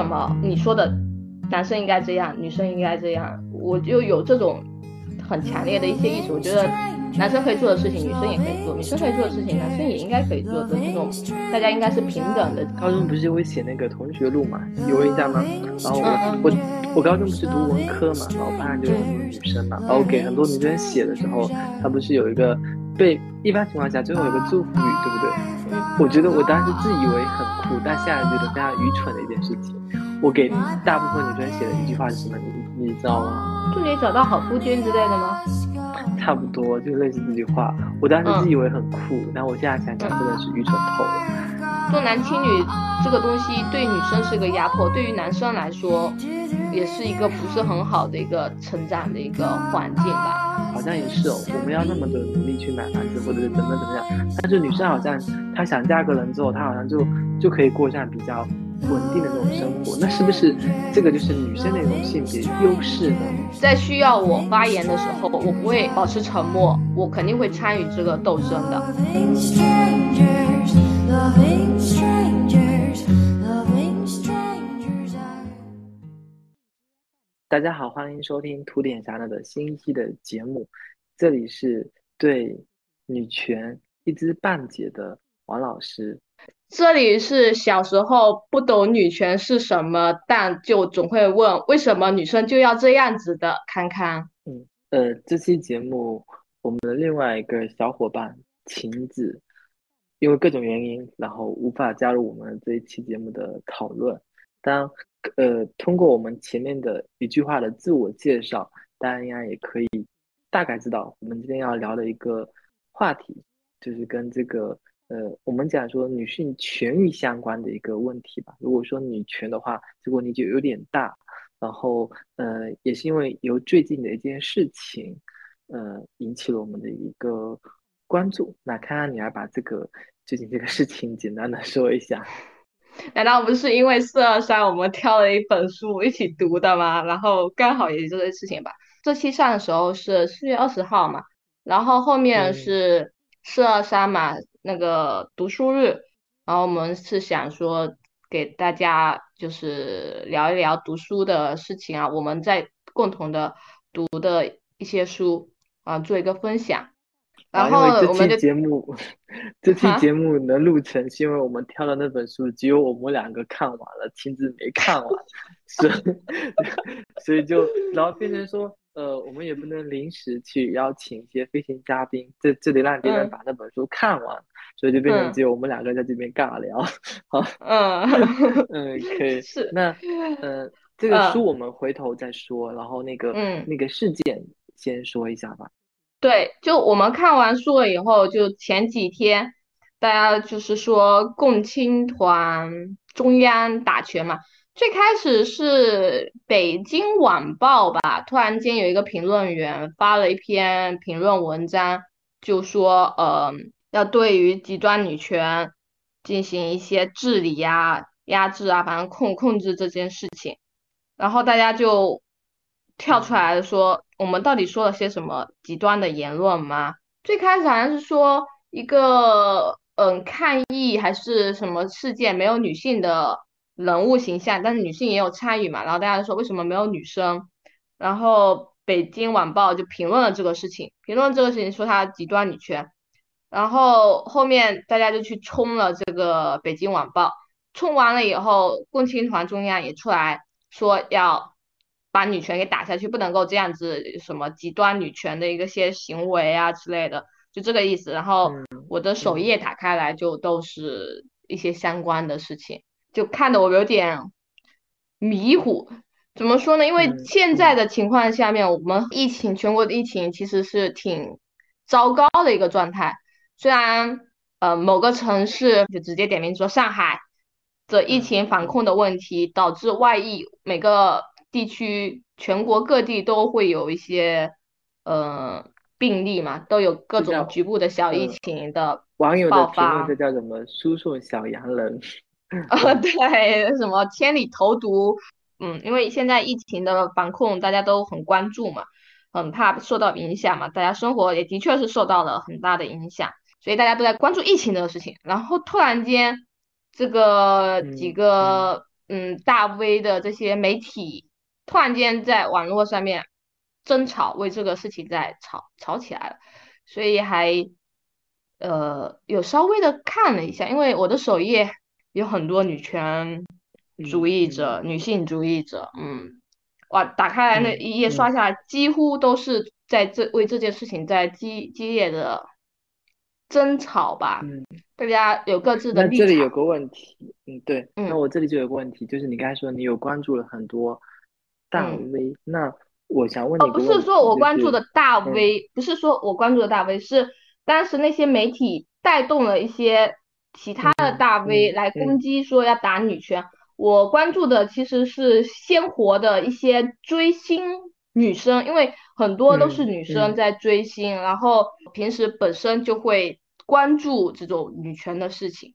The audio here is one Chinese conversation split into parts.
什么你说的男生应该这样，女生应该这样，我就有这种很强烈的一些意识，我觉得。男生可以做的事情，女生也可以做；女生可以做的事情，男生也应该可以做的这种，大家应该是平等的。高中不是会写那个同学录嘛？有印象吗？然后我我我高中不是读文科嘛，然后班上就有很多女生嘛，然后给很多女生写的时候，他不是有一个被一般情况下最后有个祝福语，对不对？我觉得我当时自以为很酷，但现在觉得非常愚蠢的一件事情。我给大部分女生写的一句话是什么？你你知道吗？祝你找到好夫君之类的吗？差不多就类似这句话，我当时自以为很酷，但我现在想想真的是愚蠢透了。重男轻女这个东西对女生是一个压迫，对于男生来说也是一个不是很好的一个成长的一个环境吧。好像也是哦，我们要那么的努力去买房子或者是怎么怎么样，但是女生好像她想嫁个人之后，她好像就就可以过上比较。稳定的那种生活，那是不是这个就是女生的一种性别优势呢？在需要我发言的时候，我不会保持沉默，我肯定会参与这个斗争的。大家好，欢迎收听图点侠的新一期的节目，这里是对女权一知半解的王老师。这里是小时候不懂女权是什么，但就总会问为什么女生就要这样子的康康。嗯，呃，这期节目我们的另外一个小伙伴晴子，因为各种原因，然后无法加入我们这一期节目的讨论。当呃通过我们前面的一句话的自我介绍，大家应该也可以大概知道我们今天要聊的一个话题，就是跟这个。呃，我们讲说女性权益相关的一个问题吧。如果说女权的话，这个问题就有点大。然后，呃，也是因为由最近的一件事情，呃，引起了我们的一个关注。那看看你来把这个最近这个事情简单的说一下。难道不是因为四二三我们挑了一本书一起读的吗？然后刚好也是这个事情吧。这期上的时候是四月二十号嘛，然后后面是四二三嘛。那个读书日，然后我们是想说给大家就是聊一聊读书的事情啊，我们在共同的读的一些书啊，做一个分享。然后这期节目，这期节目能录成，是因为我们挑的那本书只有我们两个看完了，亲自没看完，所以 所以就然后变成说。呃，我们也不能临时去邀请一些飞行嘉宾，这这得让别人把那本书看完，所以就变成只有我们两个在这边尬聊。好，嗯嗯，可以。是那呃，这个书我们回头再说，然后那个嗯那个事件先说一下吧。对，就我们看完书了以后，就前几天大家就是说共青团中央打拳嘛。最开始是北京晚报吧，突然间有一个评论员发了一篇评论文章，就说，呃，要对于极端女权进行一些治理呀、压制啊，反正控控制这件事情。然后大家就跳出来说，我们到底说了些什么极端的言论吗？最开始好像是说一个，嗯，抗议还是什么事件没有女性的。人物形象，但是女性也有参与嘛？然后大家说为什么没有女生？然后北京晚报就评论了这个事情，评论这个事情说她极端女权。然后后面大家就去冲了这个北京晚报，冲完了以后，共青团中央也出来说要把女权给打下去，不能够这样子什么极端女权的一个些行为啊之类的，就这个意思。然后我的首页打开来就都是一些相关的事情。就看得我有点迷糊，怎么说呢？因为现在的情况下面，我们疫情全国的疫情其实是挺糟糕的一个状态。虽然呃某个城市就直接点名说上海的疫情防控的问题导致外溢，每个地区全国各地都会有一些呃病例嘛，都有各种局部的小疫情的网友的评论，这叫什么？输送小洋人。啊，对，什么千里投毒，嗯，因为现在疫情的防控大家都很关注嘛，很怕受到影响嘛，大家生活也的确是受到了很大的影响，所以大家都在关注疫情这个事情。然后突然间，这个几个嗯大 V 的这些媒体突然间在网络上面争吵，为这个事情在吵吵起来了，所以还呃有稍微的看了一下，因为我的首页有很多女权主义者、女性主义者，嗯，哇，打开来那一页刷下来，几乎都是在这为这件事情在激激烈的争吵吧，嗯，大家有各自的立场。那这里有个问题，嗯，对，那我这里就有个问题，就是你刚才说你有关注了很多大 V，那我想问你，哦，不是说我关注的大 V，不是说我关注的大 V 是。当时那些媒体带动了一些其他的大 V 来攻击，说要打女权。我关注的其实是鲜活的一些追星女生，因为很多都是女生在追星，然后平时本身就会关注这种女权的事情。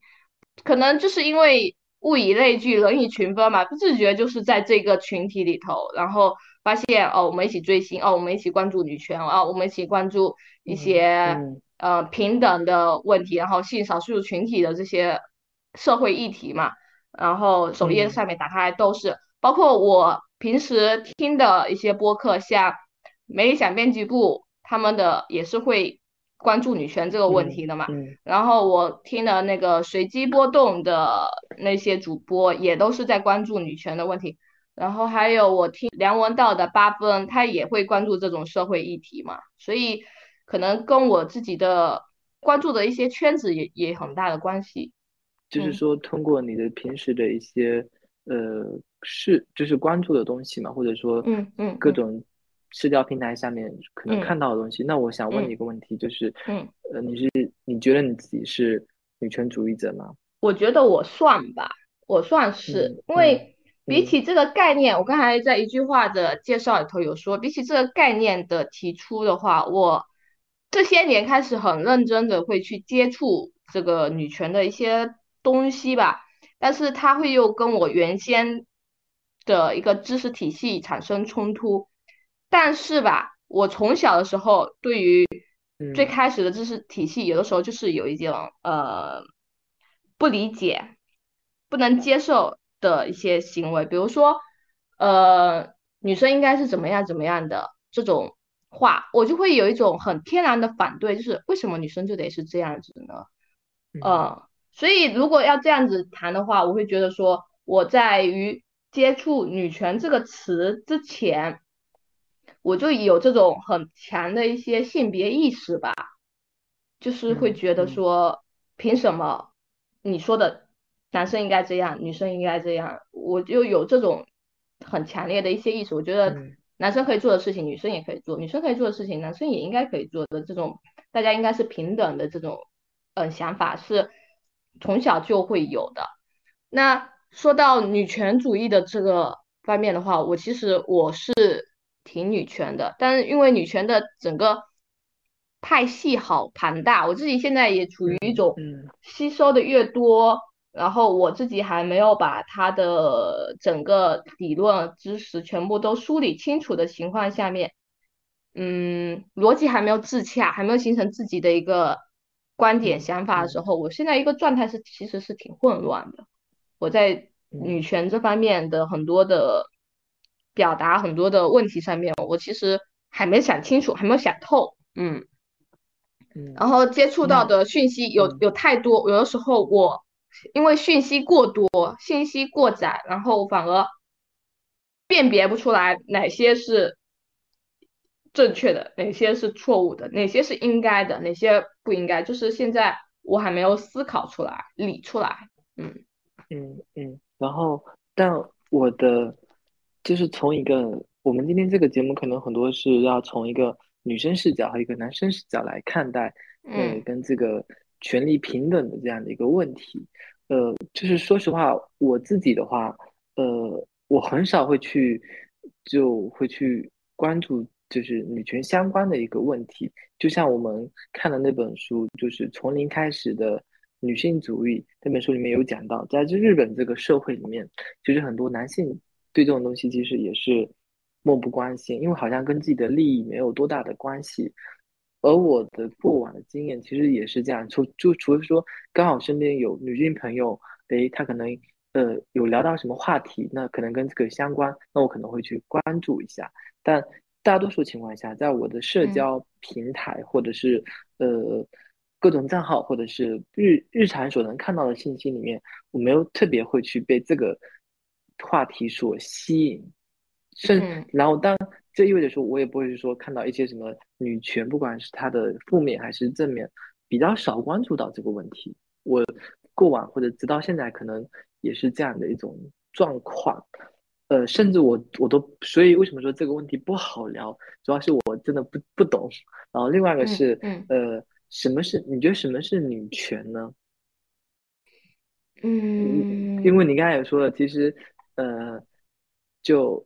可能就是因为物以类聚，人以群分嘛，不自觉就是在这个群体里头，然后发现哦，我们一起追星，哦，我们一起关注女权，啊，我们一起关注一些。呃，平等的问题，然后性少数群体的这些社会议题嘛，然后首页上面打开都是，包括我平时听的一些播客，像美理想编辑部他们的也是会关注女权这个问题的嘛。然后我听的那个随机波动的那些主播也都是在关注女权的问题。然后还有我听梁文道的八分，他也会关注这种社会议题嘛，所以。可能跟我自己的关注的一些圈子也也很大的关系，就是说通过你的平时的一些呃是就是关注的东西嘛，或者说嗯嗯各种社交平台下面可能看到的东西。那我想问你一个问题，就是嗯呃你是你觉得你自己是女权主义者吗？我觉得我算吧，我算是，因为比起这个概念，我刚才在一句话的介绍里头有说，比起这个概念的提出的话，我。这些年开始很认真的会去接触这个女权的一些东西吧，但是它会又跟我原先的一个知识体系产生冲突。但是吧，我从小的时候对于最开始的知识体系，有的时候就是有一种呃不理解、不能接受的一些行为，比如说呃女生应该是怎么样怎么样的这种。话我就会有一种很天然的反对，就是为什么女生就得是这样子呢？呃，所以如果要这样子谈的话，我会觉得说我在于接触女权这个词之前，我就有这种很强的一些性别意识吧，就是会觉得说凭什么你说的男生应该这样，女生应该这样，我就有这种很强烈的一些意识，我觉得。男生可以做的事情，女生也可以做；女生可以做的事情，男生也应该可以做的。这种大家应该是平等的这种，嗯，想法是从小就会有的。那说到女权主义的这个方面的话，我其实我是挺女权的，但是因为女权的整个派系好庞大，我自己现在也处于一种吸收的越多。然后我自己还没有把他的整个理论知识全部都梳理清楚的情况下面，嗯，逻辑还没有自洽，还没有形成自己的一个观点想法的时候，我现在一个状态是其实是挺混乱的。我在女权这方面的很多的表达很多的问题上面，我其实还没想清楚，还没有想透，嗯，然后接触到的讯息有有太多，有的时候我。因为讯息过多，信息过载，然后反而辨别不出来哪些是正确的，哪些是错误的，哪些是应该的，哪些不应该。就是现在我还没有思考出来、理出来。嗯嗯嗯。然后，但我的就是从一个我们今天这个节目，可能很多是要从一个女生视角和一个男生视角来看待，嗯，跟这个。权利平等的这样的一个问题，呃，就是说实话，我自己的话，呃，我很少会去，就会去关注就是女权相关的一个问题。就像我们看的那本书，就是从零开始的女性主义那本书里面有讲到，在日本这个社会里面，其实很多男性对这种东西其实也是漠不关心，因为好像跟自己的利益没有多大的关系。而我的过往的经验其实也是这样，除就除非说刚好身边有女性朋友，诶，她可能呃有聊到什么话题，那可能跟这个相关，那我可能会去关注一下。但大多数情况下，在我的社交平台或者是呃各种账号，或者是日日常所能看到的信息里面，我没有特别会去被这个话题所吸引。甚，然后当这意味着说，我也不会是说看到一些什么女权，不管是它的负面还是正面，比较少关注到这个问题。我过往或者直到现在，可能也是这样的一种状况。呃，甚至我我都，所以为什么说这个问题不好聊？主要是我真的不不懂。然后另外一个是，呃，什么是你觉得什么是女权呢？嗯，因为你刚才也说了，其实，呃，就。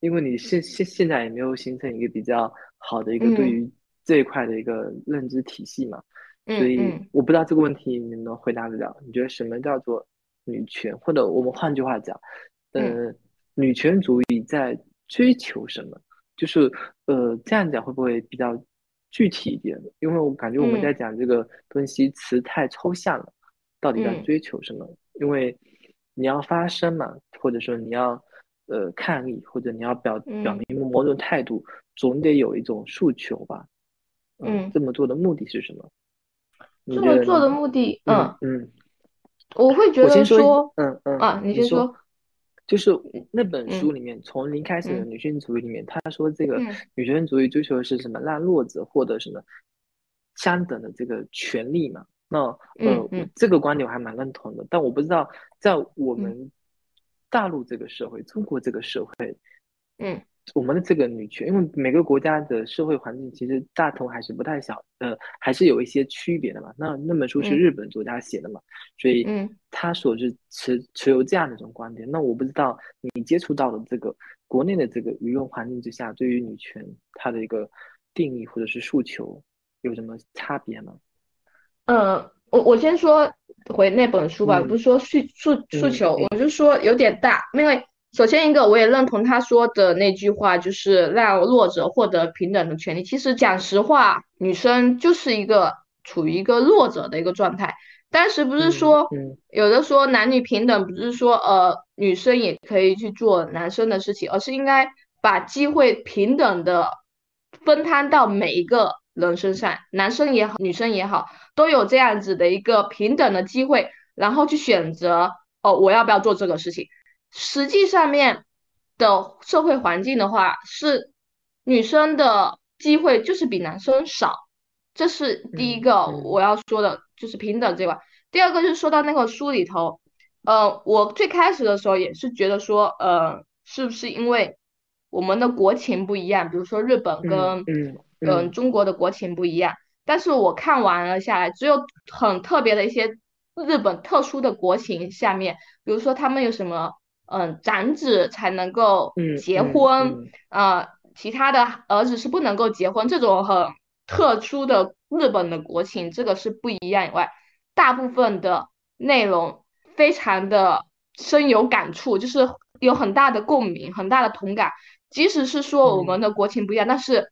因为你现现现在也没有形成一个比较好的一个对于这一块的一个认知体系嘛，所以我不知道这个问题你能回答得了。你觉得什么叫做女权？或者我们换句话讲，呃，女权主义在追求什么？就是呃，这样讲会不会比较具体一点？因为我感觉我们在讲这个东西词太抽象了，到底在追求什么？因为你要发声嘛，或者说你要。呃，抗议或者你要表表明某种态度，总得有一种诉求吧？嗯，这么做的目的是什么？这么做的目的，嗯嗯，我会觉得说，嗯嗯啊，你先说，就是那本书里面从零开始的女性主义里面，他说这个女权主义追求的是什么？让弱者获得什么相等的这个权利嘛？那呃，这个观点我还蛮认同的，但我不知道在我们。大陆这个社会，中国这个社会，嗯，我们的这个女权，因为每个国家的社会环境其实大同还是不太小，呃，还是有一些区别的嘛。那那本书是日本作家写的嘛，所以他所是持持有这样的一种观点。那我不知道你接触到的这个国内的这个舆论环境之下，对于女权它的一个定义或者是诉求有什么差别吗？呃。我我先说回那本书吧，不是说诉诉诉求，我就说有点大，因为首先一个我也认同他说的那句话，就是让弱者获得平等的权利。其实讲实话，女生就是一个处于一个弱者的一个状态。当时不是说有的说男女平等，不是说呃女生也可以去做男生的事情，而是应该把机会平等的分摊到每一个。人身上，男生也好，女生也好，都有这样子的一个平等的机会，然后去选择哦，我要不要做这个事情？实际上面的社会环境的话，是女生的机会就是比男生少，这是第一个我要说的，就是平等这块。第二个就是说到那个书里头，呃，我最开始的时候也是觉得说，呃，是不是因为我们的国情不一样？比如说日本跟嗯，中国的国情不一样，但是我看完了下来，只有很特别的一些日本特殊的国情下面，比如说他们有什么，嗯，长子才能够结婚，呃，其他的儿子是不能够结婚，这种很特殊的日本的国情，这个是不一样以外，大部分的内容非常的深有感触，就是有很大的共鸣，很大的同感，即使是说我们的国情不一样，但是。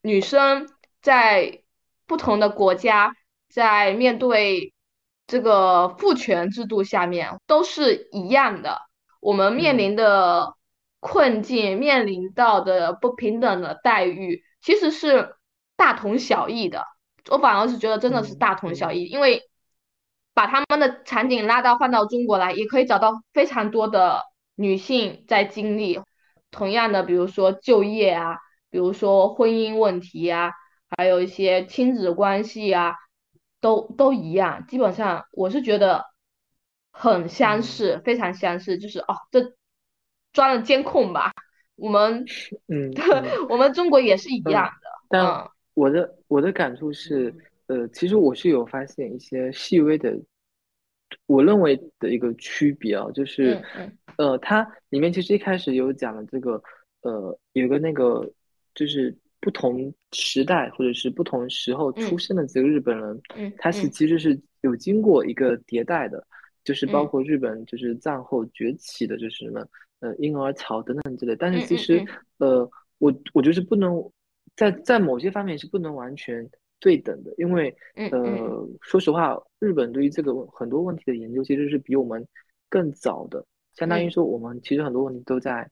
女生在不同的国家，在面对这个父权制度下面都是一样的。我们面临的困境，面临到的不平等的待遇，其实是大同小异的。我反而是觉得真的是大同小异，因为把他们的场景拉到换到中国来，也可以找到非常多的女性在经历同样的，比如说就业啊。比如说婚姻问题啊，还有一些亲子关系啊，都都一样。基本上我是觉得很相似，非常相似。就是哦，这装了监控吧？我们嗯，我们中国也是一样的。但我的我的感触是，呃，其实我是有发现一些细微的，我认为的一个区别啊，就是呃，它里面其实一开始有讲了这个，呃，有个那个。就是不同时代或者是不同时候出生的这个日本人，他是其实是有经过一个迭代的，就是包括日本就是战后崛起的，就是什么呃婴儿潮等等之类。但是其实呃我我就是不能在在某些方面是不能完全对等的，因为呃。说实话，日本对于这个很多问题的研究其实是比我们更早的，相当于说我们其实很多问题都在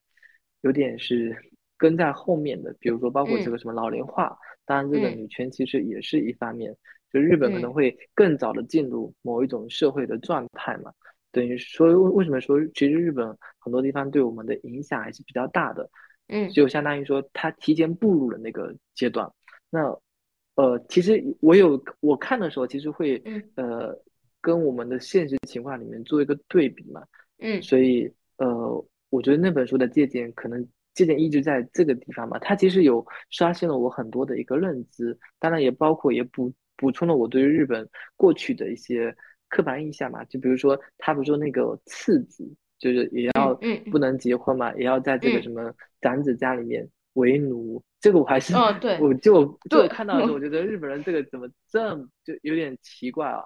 有点是跟在后面的，比如说包括这个什么老龄化，当然这个女权其实也是一方面，就日本可能会更早的进入某一种社会的状态嘛。等于说，为为什么说其实日本很多地方对我们的影响还是比较大的？嗯，就相当于说他提前步入了那个阶段。那呃，其实我有我看的时候，其实会呃跟我们的现实情况里面做一个对比嘛。嗯，所以呃，我觉得那本书的借鉴可能借鉴一直在这个地方嘛。它其实有刷新了我很多的一个认知，当然也包括也补补充了我对于日本过去的一些。刻板印象嘛，就比如说他不说那个次子，就是也要不能结婚嘛，也要在这个什么长子家里面为奴。这个我还是，对，我就就看到的时候，我觉得日本人这个怎么这么就有点奇怪啊。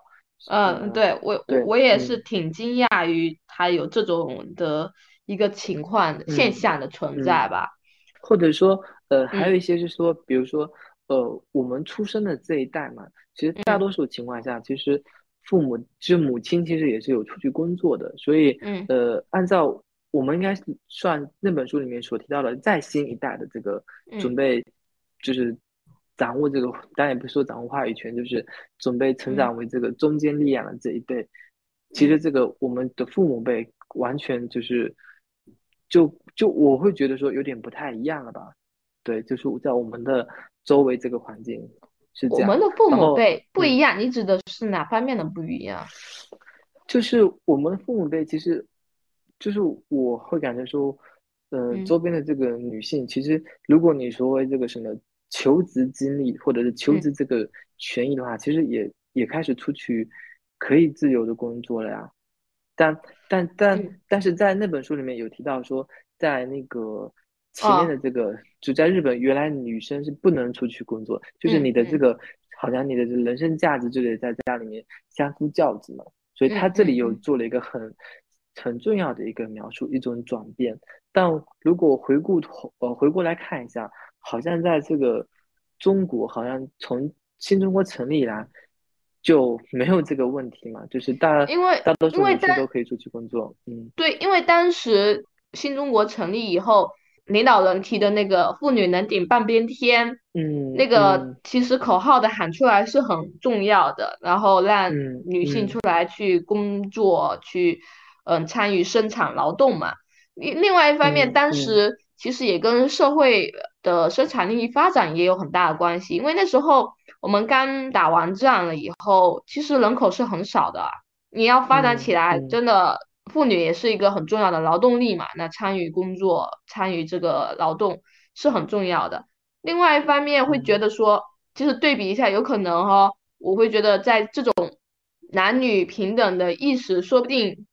嗯，对我我也是挺惊讶于他有这种的一个情况现象的存在吧。或者说，呃，还有一些是说，比如说，呃，我们出生的这一代嘛，其实大多数情况下，其实。父母就是母亲，其实也是有出去工作的，所以，呃，按照我们应该算那本书里面所提到的再新一代的这个准备，就是掌握这个，当然也不是说掌握话语权，就是准备成长为这个中坚力量的这一辈。其实这个我们的父母辈完全就是，就就我会觉得说有点不太一样了吧？对，就是在我们的周围这个环境是这样。我们的父母辈不一样，你指的是哪方面的不一样？就是我们的父母辈，其实就是我会感觉说，嗯，周边的这个女性，其实如果你说这个什么求职经历或者是求职这个权益的话，其实也也开始出去可以自由的工作了呀。但但但但是在那本书里面有提到说，在那个。前面的这个就在日本，原来女生是不能出去工作，就是你的这个好像你的人生价值就得在家里面相夫教子嘛。所以他这里又做了一个很很重要的一个描述，一种转变。但如果回顾头呃回过来看一下，好像在这个中国，好像从新中国成立以来就没有这个问题嘛，就是大因为大多数女性都可以出去工作。嗯，对，因为当时新中国成立以后。领导人提的那个“妇女能顶半边天”，嗯，那个其实口号的喊出来是很重要的，然后让女性出来去工作，去嗯参与生产劳动嘛。另另外一方面，当时其实也跟社会的生产力发展也有很大的关系，因为那时候我们刚打完仗了以后，其实人口是很少的，你要发展起来，真的。妇女也是一个很重要的劳动力嘛，那参与工作、参与这个劳动是很重要的。另外一方面会觉得说，其实对比一下，有可能哈，我会觉得在这种男女平等的意识，说不定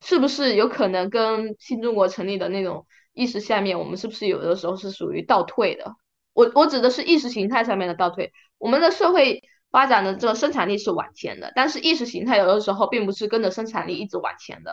是不是有可能跟新中国成立的那种意识下面，我们是不是有的时候是属于倒退的？我我指的是意识形态上面的倒退，我们的社会。发展的这个生产力是往前的，但是意识形态有的时候并不是跟着生产力一直往前的。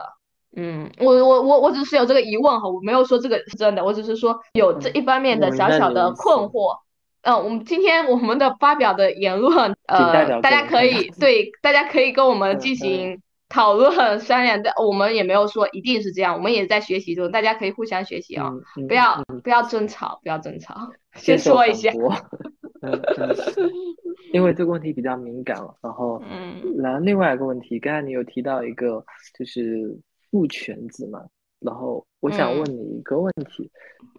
嗯，我我我我只是有这个疑问哈，我没有说这个是真的，我只是说有这一方面的小小的困惑。嗯，我们今天我们的发表的言论，呃，大家可以对大家可以跟我们进行讨论商量，但我们也没有说一定是这样，我们也在学习中，大家可以互相学习啊，不要不要争吵，不要争吵，先说一下。因为这个问题比较敏感了，然后，嗯，然后另外一个问题，刚才你有提到一个就是父权制嘛，然后我想问你一个问题，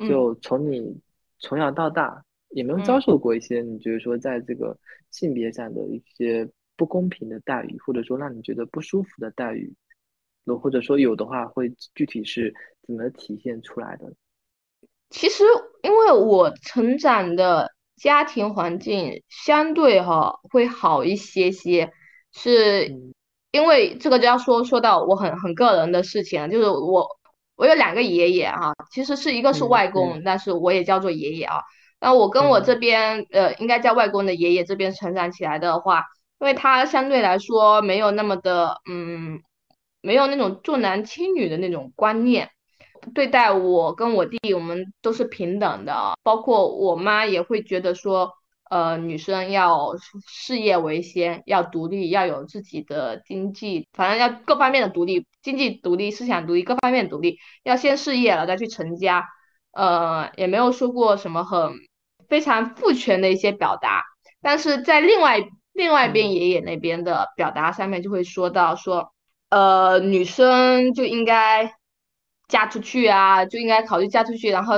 就从你从小到大有没有遭受过一些你觉得说在这个性别上的一些不公平的待遇，或者说让你觉得不舒服的待遇，或者说有的话会具体是怎么体现出来的？其实因为我成长的。家庭环境相对哈会好一些些，是因为这个就要说说到我很很个人的事情，就是我我有两个爷爷哈，其实是一个是外公，但是我也叫做爷爷啊。那我跟我这边呃应该叫外公的爷爷这边成长起来的话，因为他相对来说没有那么的嗯，没有那种重男轻女的那种观念。对待我跟我弟，我们都是平等的，包括我妈也会觉得说，呃，女生要事业为先，要独立，要有自己的经济，反正要各方面的独立，经济独立、思想独立、各方面独立，要先事业了再去成家。呃，也没有说过什么很非常父权的一些表达，但是在另外另外一边爷爷那边的表达上面就会说到说，呃，女生就应该嫁出去啊，就应该考虑嫁出去，然后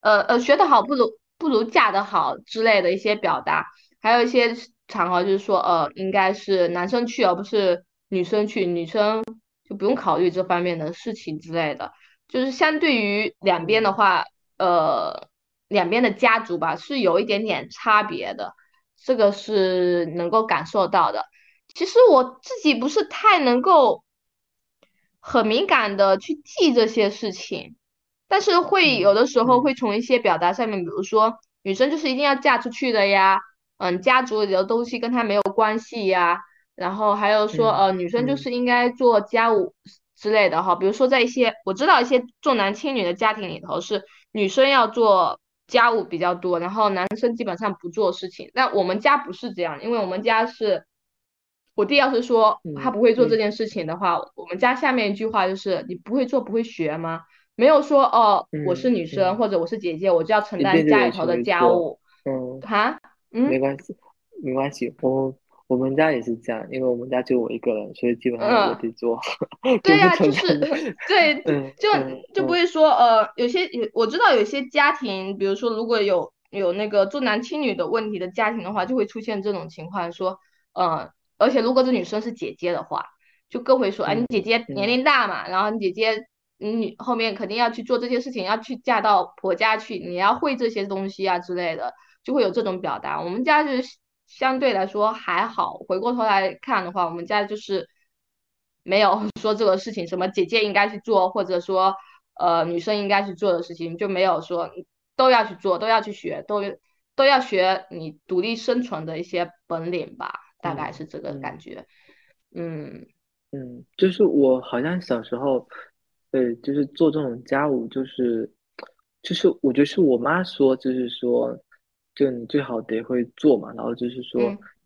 呃呃，学得好不如不如嫁得好之类的一些表达，还有一些场合就是说，呃，应该是男生去而不是女生去，女生就不用考虑这方面的事情之类的，就是相对于两边的话。呃，两边的家族吧是有一点点差别的，这个是能够感受到的。其实我自己不是太能够很敏感的去记这些事情，但是会有的时候会从一些表达上面，比如说女生就是一定要嫁出去的呀，嗯，家族里的东西跟她没有关系呀，然后还有说呃，女生就是应该做家务之类的哈，比如说在一些我知道一些重男轻女的家庭里头是。女生要做家务比较多，然后男生基本上不做事情。但我们家不是这样，因为我们家是，我弟要是说他不会做这件事情的话，我们家下面一句话就是你不会做不会学吗？没有说哦，我是女生或者我是姐姐，我就要承担家里头的家务。嗯，哈，嗯，没关系，没关系，我。我们家也是这样，因为我们家就我一个人，所以基本上我得做。对呀，就是 对，就就不会说呃，有些有我知道有些家庭，比如说如果有有那个重男轻女的问题的家庭的话，就会出现这种情况，说呃，而且如果这女生是姐姐的话，就更会说，哎，你姐姐年龄大嘛，然后你姐姐你后面肯定要去做这些事情，要去嫁到婆家去，你要会这些东西啊之类的，就会有这种表达。我们家就是。相对来说还好，回过头来看的话，我们家就是没有说这个事情，什么姐姐应该去做，或者说呃女生应该去做的事情，就没有说都要去做，都要去学，都都要学你独立生存的一些本领吧，大概是这个感觉。嗯嗯，就是我好像小时候，对，就是做这种家务，就是就是我觉得是我妈说，就是说。就你最好得会做嘛，然后就是说，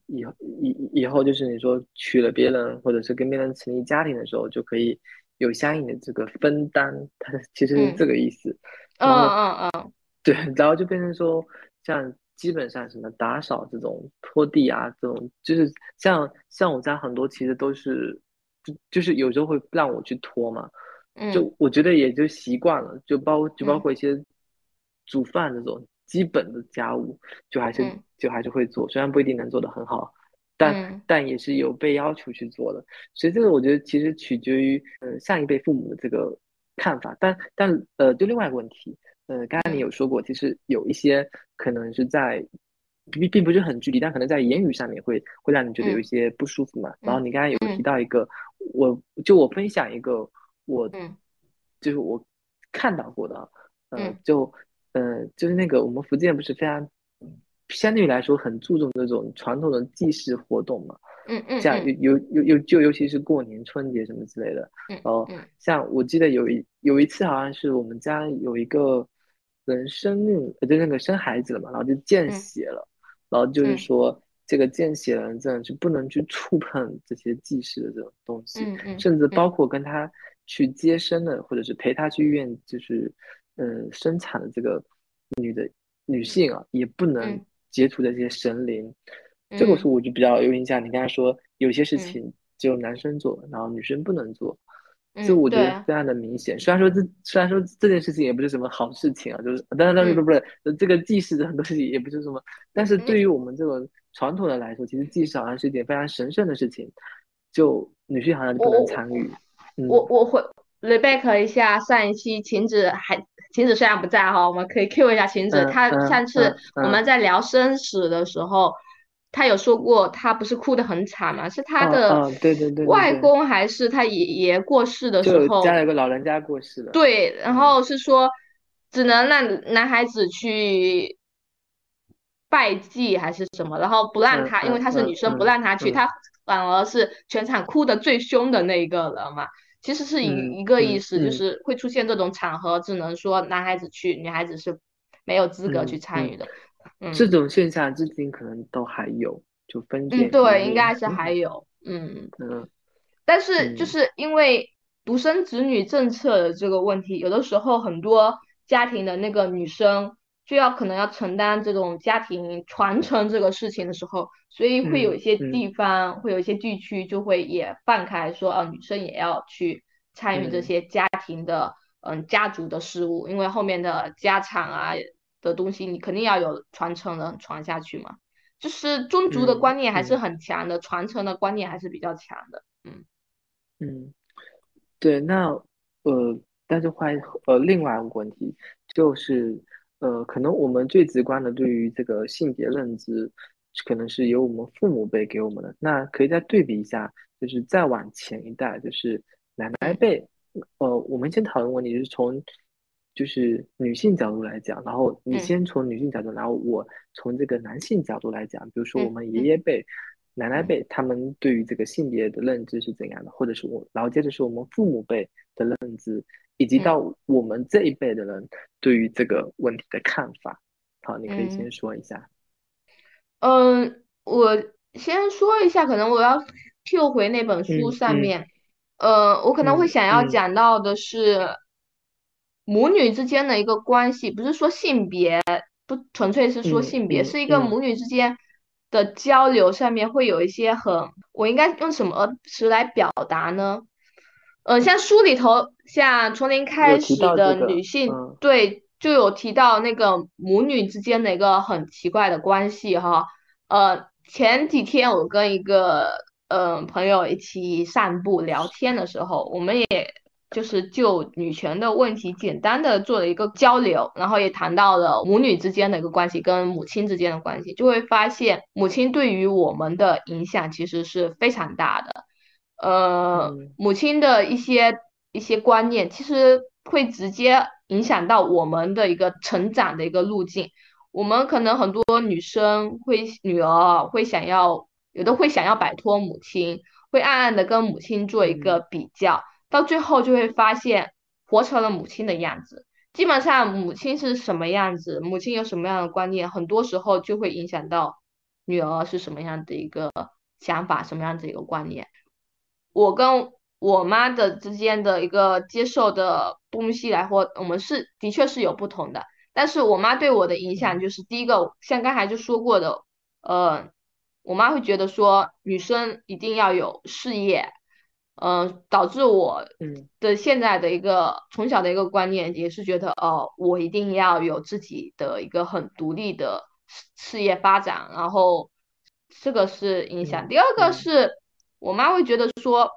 以后以以后就是你说娶了别人，或者是跟别人成立家庭的时候，就可以有相应的这个分担，它 其实是这个意思。嗯嗯嗯，对，然后就变成说，像基本上什么打扫这种、拖地啊这种，就是像像我家很多其实都是，就就是有时候会让我去拖嘛，就我觉得也就习惯了，就包就包括一些煮饭这种。基本的家务就还是就还是会做，虽然不一定能做得很好，但但也是有被要求去做的。所以这个我觉得其实取决于呃上一辈父母的这个看法。但但呃就另外一个问题，呃刚才你有说过，其实有一些可能是在并并不是很具体，但可能在言语上面会会让你觉得有一些不舒服嘛。然后你刚才有提到一个，我就我分享一个我就是我看到过的，嗯就。呃，就是那个我们福建不是非常相对于来说很注重这种传统的祭祀活动嘛？嗯嗯，像有有有有就尤其是过年春节什么之类的。嗯哦，像我记得有一有一次好像是我们家有一个人生日，就那个生孩子了嘛，然后就见血了，然后就是说这个见血人真的是不能去触碰这些祭祀的这种东西，甚至包括跟他去接生的，或者是陪他去医院，就是。嗯，生产的这个女的女性啊，也不能接触这些神灵。这个是我就比较有印象。你刚才说有些事情只有男生做，然后女生不能做，这我觉得非常的明显。虽然说这虽然说这件事情也不是什么好事情啊，就是当然当然不不是这个祭祀的很多事情也不是什么，但是对于我们这种传统的来说，其实祭祀好像是一件非常神圣的事情，就女性好像不能参与。我我会 Rebecca 一下上一期晴子还。晴子虽然不在哈，我们可以 Q 一下晴子。她上次我们在聊生死的时候，她有说过，他不是哭得很惨嘛？是他的对对对外公还是他爷爷过世的时候，家里有个老人家过世了。对，然后是说只能让男孩子去拜祭还是什么，然后不让他，因为她是女生，不让他去，她反而是全场哭得最凶的那一个人嘛。其实是一一个意思，就是会出现这种场合，只能说男孩子去，女孩子是没有资格去参与的。嗯，这种现象至今可能都还有，就分嗯，对，应该是还有，嗯。嗯。但是就是因为独生子女政策的这个问题，有的时候很多家庭的那个女生就要可能要承担这种家庭传承这个事情的时候，所以会有一些地方，会有一些地区就会也放开说，哦，女生也要去参与这些家庭的，嗯，家族的事务，因为后面的家产啊的东西，你肯定要有传承的传下去嘛。就是宗族的观念还是很强的，传承的观念还是比较强的。嗯嗯，对，那呃，但是换呃另外一个问题就是，呃，可能我们最直观的对于这个性别认知，可能是由我们父母辈给我们的。那可以再对比一下，就是再往前一代，就是奶奶辈。呃，我们先讨论问题，就是从。就是女性角度来讲，然后你先从女性角度，然后我从这个男性角度来讲，比如说我们爷爷辈、奶奶辈，他们对于这个性别的认知是怎样的，或者是我，然后接着是我们父母辈的认知，以及到我们这一辈的人对于这个问题的看法。好，你可以先说一下。嗯，我先说一下，可能我要 Q 回那本书上面，呃，我可能会想要讲到的是。母女之间的一个关系，不是说性别，不纯粹是说性别，是一个母女之间的交流上面会有一些很，我应该用什么词来表达呢？呃，像书里头，像从零开始的女性，对，就有提到那个母女之间的一个很奇怪的关系哈。呃，前几天我跟一个嗯朋友一起散步聊天的时候，我们也。就是就女权的问题，简单的做了一个交流，然后也谈到了母女之间的一个关系跟母亲之间的关系，就会发现母亲对于我们的影响其实是非常大的。呃，母亲的一些一些观念，其实会直接影响到我们的一个成长的一个路径。我们可能很多女生会女儿会想要，有的会想要摆脱母亲，会暗暗的跟母亲做一个比较。到最后就会发现，活成了母亲的样子。基本上，母亲是什么样子，母亲有什么样的观念，很多时候就会影响到女儿是什么样的一个想法，什么样子一个观念。我跟我妈的之间的一个接受的东西来或，我们是的确是有不同的。但是我妈对我的影响就是，第一个，像刚才就说过的，呃，我妈会觉得说，女生一定要有事业。嗯，导致我的现在的一个从小的一个观念也是觉得，哦，我一定要有自己的一个很独立的事事业发展，然后这个是影响。第二个是我妈会觉得说，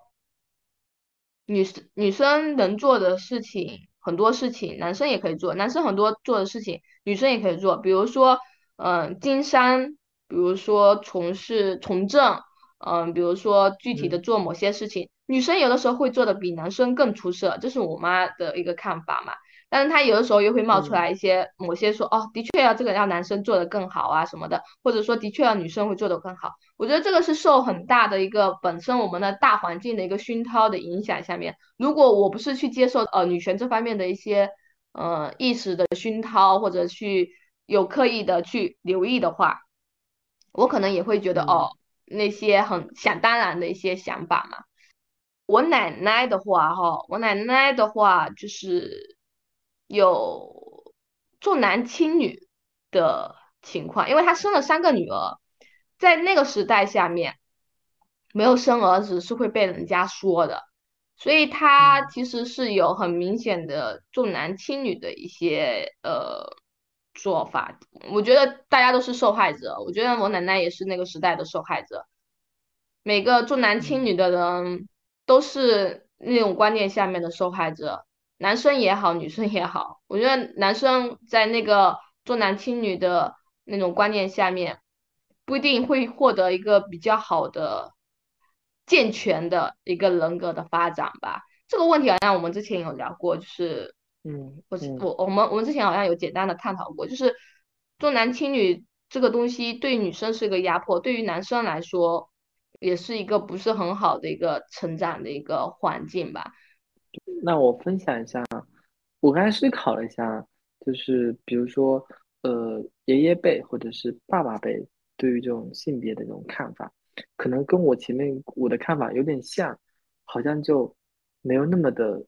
女生女生能做的事情很多事情，男生也可以做，男生很多做的事情，女生也可以做，比如说，嗯，经商，比如说从事从政。嗯，比如说具体的做某些事情，女生有的时候会做的比男生更出色，这是我妈的一个看法嘛。但是她有的时候又会冒出来一些某些说，哦，的确要这个要男生做的更好啊什么的，或者说的确要女生会做的更好。我觉得这个是受很大的一个本身我们的大环境的一个熏陶的影响下面。如果我不是去接受呃女权这方面的一些呃意识的熏陶，或者去有刻意的去留意的话，我可能也会觉得哦。那些很想当然的一些想法嘛。我奶奶的话，哈，我奶奶的话就是有重男轻女的情况，因为她生了三个女儿，在那个时代下面，没有生儿子是会被人家说的，所以她其实是有很明显的重男轻女的一些呃。做法，我觉得大家都是受害者。我觉得我奶奶也是那个时代的受害者。每个重男轻女的人都是那种观念下面的受害者，男生也好，女生也好。我觉得男生在那个重男轻女的那种观念下面，不一定会获得一个比较好的、健全的一个人格的发展吧。这个问题好像我们之前有聊过，就是。嗯，我我我们我们之前好像有简单的探讨过，就是重男轻女这个东西对女生是一个压迫，对于男生来说也是一个不是很好的一个成长的一个环境吧。那我分享一下，我刚才思考了一下，就是比如说呃爷爷辈或者是爸爸辈对于这种性别的这种看法，可能跟我前面我的看法有点像，好像就。没有那么的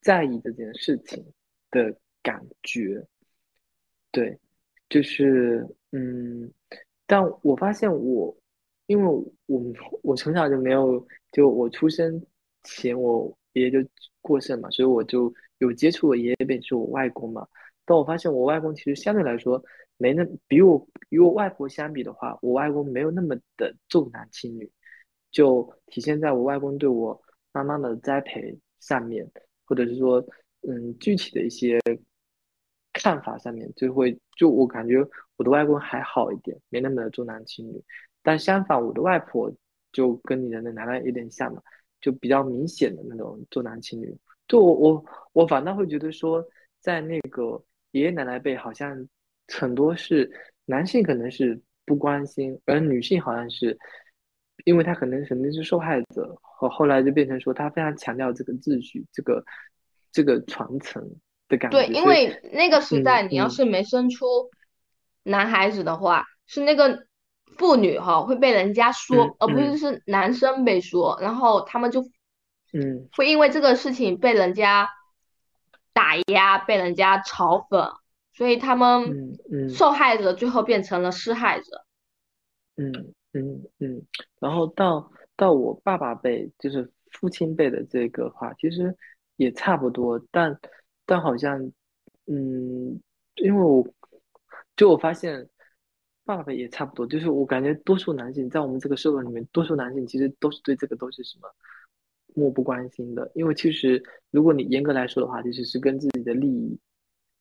在意这件事情的感觉。对，就是嗯，但我发现我，因为我我从小就没有，就我出生前我爷爷就过世嘛，所以我就有接触我爷爷辈，就是我外公嘛。但我发现我外公其实相对来说没那比我与我外婆相比的话，我外公没有那么的重男轻女，就体现在我外公对我妈妈的栽培上面，或者是说嗯具体的一些。看法上面就会，就我感觉我的外公还好一点，没那么的重男轻女。但相反，我的外婆就跟你的那奶奶有点像嘛，就比较明显的那种重男轻女。就我我我反倒会觉得说，在那个爷爷奶奶辈，好像很多是男性可能是不关心，而女性好像是，因为他可能肯定是受害者，和后来就变成说他非常强调这个秩序，这个这个传承的感觉。对，因为那个时代，你要是没生出男孩子的话，是那个妇女哈会被人家说，而不是是男生被说，然后他们就嗯会因为这个事情被人家打压，被人家嘲讽，所以他们受害者最后变成了施害者。嗯嗯嗯，然后到到我爸爸辈，就是父亲辈的这个话，其实也差不多，但。但好像，嗯，因为我，就我发现，爸爸也差不多，就是我感觉多数男性在我们这个社会里面，多数男性其实都是对这个都是什么漠不关心的。因为其实如果你严格来说的话，其实是跟自己的利益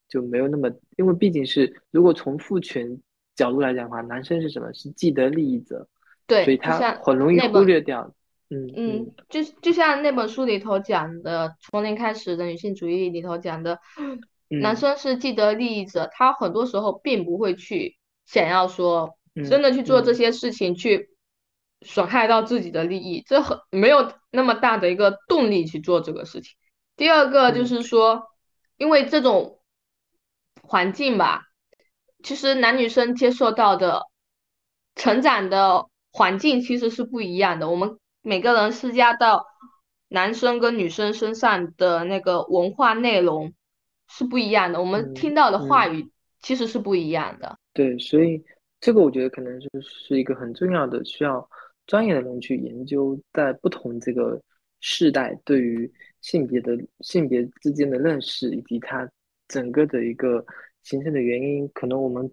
就没有那么，因为毕竟是如果从父权角度来讲的话，男生是什么？是既得利益者，对，所以他很容易忽略掉。嗯嗯，就就像那本书里头讲的，从零开始的女性主义里头讲的，男生是既得利益者，他很多时候并不会去想要说真的去做这些事情，去损害到自己的利益，这很没有那么大的一个动力去做这个事情。第二个就是说，因为这种环境吧，其实男女生接受到的成长的环境其实是不一样的，我们。每个人施加到男生跟女生身上的那个文化内容是不一样的，我们听到的话语其实是不一样的。对，所以这个我觉得可能就是一个很重要的，需要专业的人去研究，在不同这个世代对于性别的性别之间的认识，以及它整个的一个形成的原因，可能我们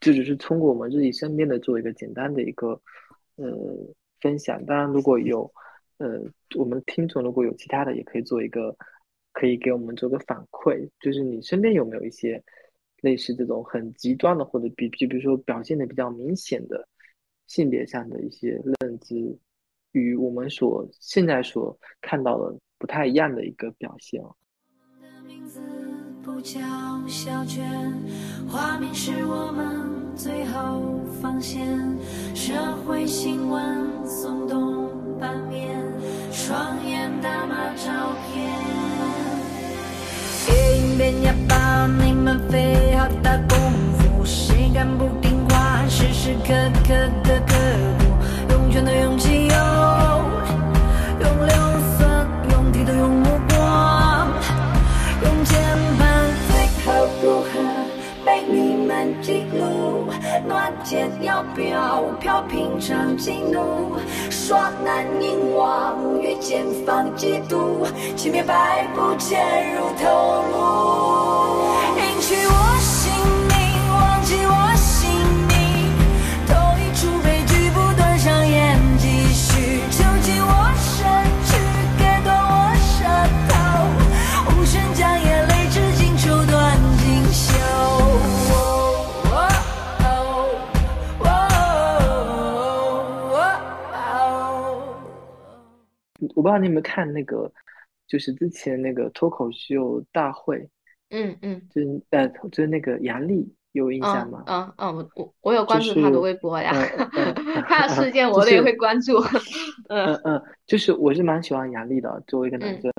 就只是通过我们自己身边的做一个简单的一个呃。分享，当然如果有，呃，我们听众如果有其他的，也可以做一个，可以给我们做个反馈，就是你身边有没有一些类似这种很极端的，或者比就比如说表现的比较明显的性别上的一些认知，与我们所现在所看到的不太一样的一个表现哦。不叫小娟。画面是我们最后防线，社会新闻耸动版面，双眼打码照片。夜莺变哑巴，你们费好大功夫，谁敢不听话？时时刻刻的刻剑要飘飘平常激怒，耍男淫妄，遇见放嫉妒，轻蔑百步潜入头颅，迎娶我不知道你有没有看那个，就是之前那个脱口秀大会，嗯嗯，就是呃，就是那个杨笠有印象吗？嗯嗯，我我我有关注他的微博呀，他的事件我也会关注。嗯嗯，就是我是蛮喜欢杨笠的，作为一个男生，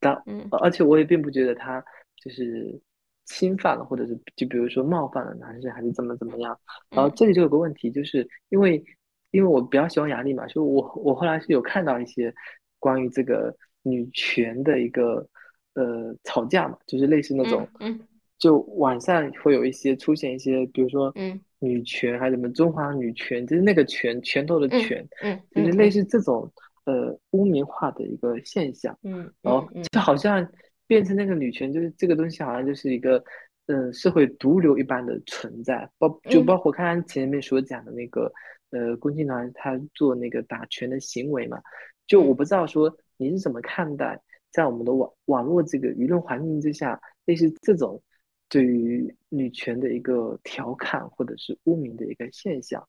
但而且我也并不觉得他就是侵犯了，或者是就比如说冒犯了男生，还是怎么怎么样。然后这里就有个问题，就是因为因为我比较喜欢杨笠嘛，所以我我后来是有看到一些。关于这个女权的一个呃吵架嘛，就是类似那种，嗯，就网上会有一些出现一些，比如说嗯。女权还是什么中华女权，就是那个拳拳头的拳，嗯，就是类似。这种呃污名化的一个现象，嗯，然后就好像变成那个女权，就是这个东西好像就是一个。嗯，社会毒瘤一般的存在，包就包括刚刚前面所讲的那个，呃，共青团他做那个打拳的行为嘛，就我不知道说你是怎么看待，在我们的网网络这个舆论环境之下，类似这种对于女权的一个调侃或者是污名的一个现象。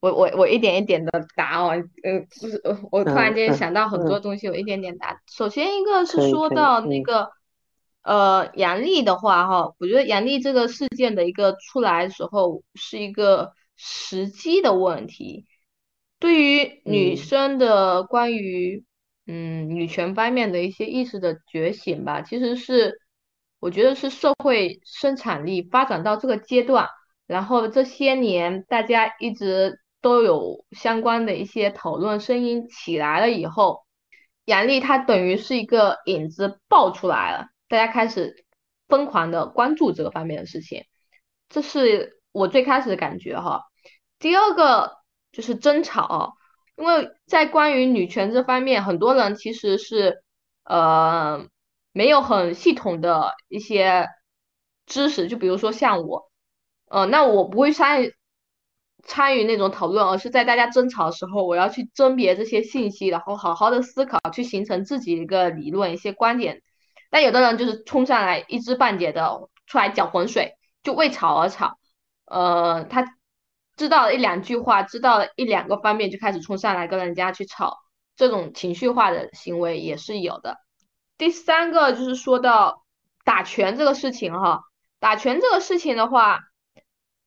我我我一点一点的答哦，呃，就是我突然间想到很多东西，我一点点答。首先一个是说到那个。呃，杨丽的话哈，我觉得杨丽这个事件的一个出来的时候是一个时机的问题。对于女生的关于嗯女权方面的一些意识的觉醒吧，其实是我觉得是社会生产力发展到这个阶段，然后这些年大家一直都有相关的一些讨论声音起来了以后，杨丽她等于是一个影子爆出来了。大家开始疯狂的关注这个方面的事情，这是我最开始的感觉哈。第二个就是争吵，因为在关于女权这方面，很多人其实是呃没有很系统的一些知识，就比如说像我，呃，那我不会参与参与那种讨论，而是在大家争吵的时候，我要去甄别这些信息，然后好好的思考，去形成自己一个理论、一些观点。但有的人就是冲上来一知半解的出来搅浑水，就为吵而吵。呃，他知道了一两句话，知道了一两个方面，就开始冲上来跟人家去吵，这种情绪化的行为也是有的。第三个就是说到打拳这个事情哈，打拳这个事情的话，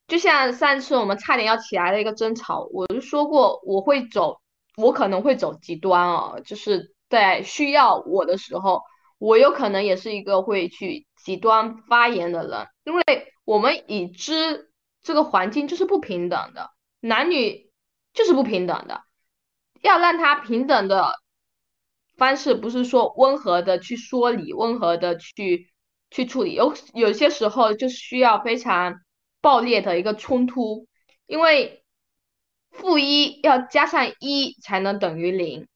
就像上次我们差点要起来的一个争吵，我就说过我会走，我可能会走极端哦，就是在需要我的时候。我有可能也是一个会去极端发言的人，因为我们已知这个环境就是不平等的，男女就是不平等的，要让他平等的方式不是说温和的去说理，温和的去去处理，有有些时候就需要非常暴烈的一个冲突，因为负一要加上一才能等于零。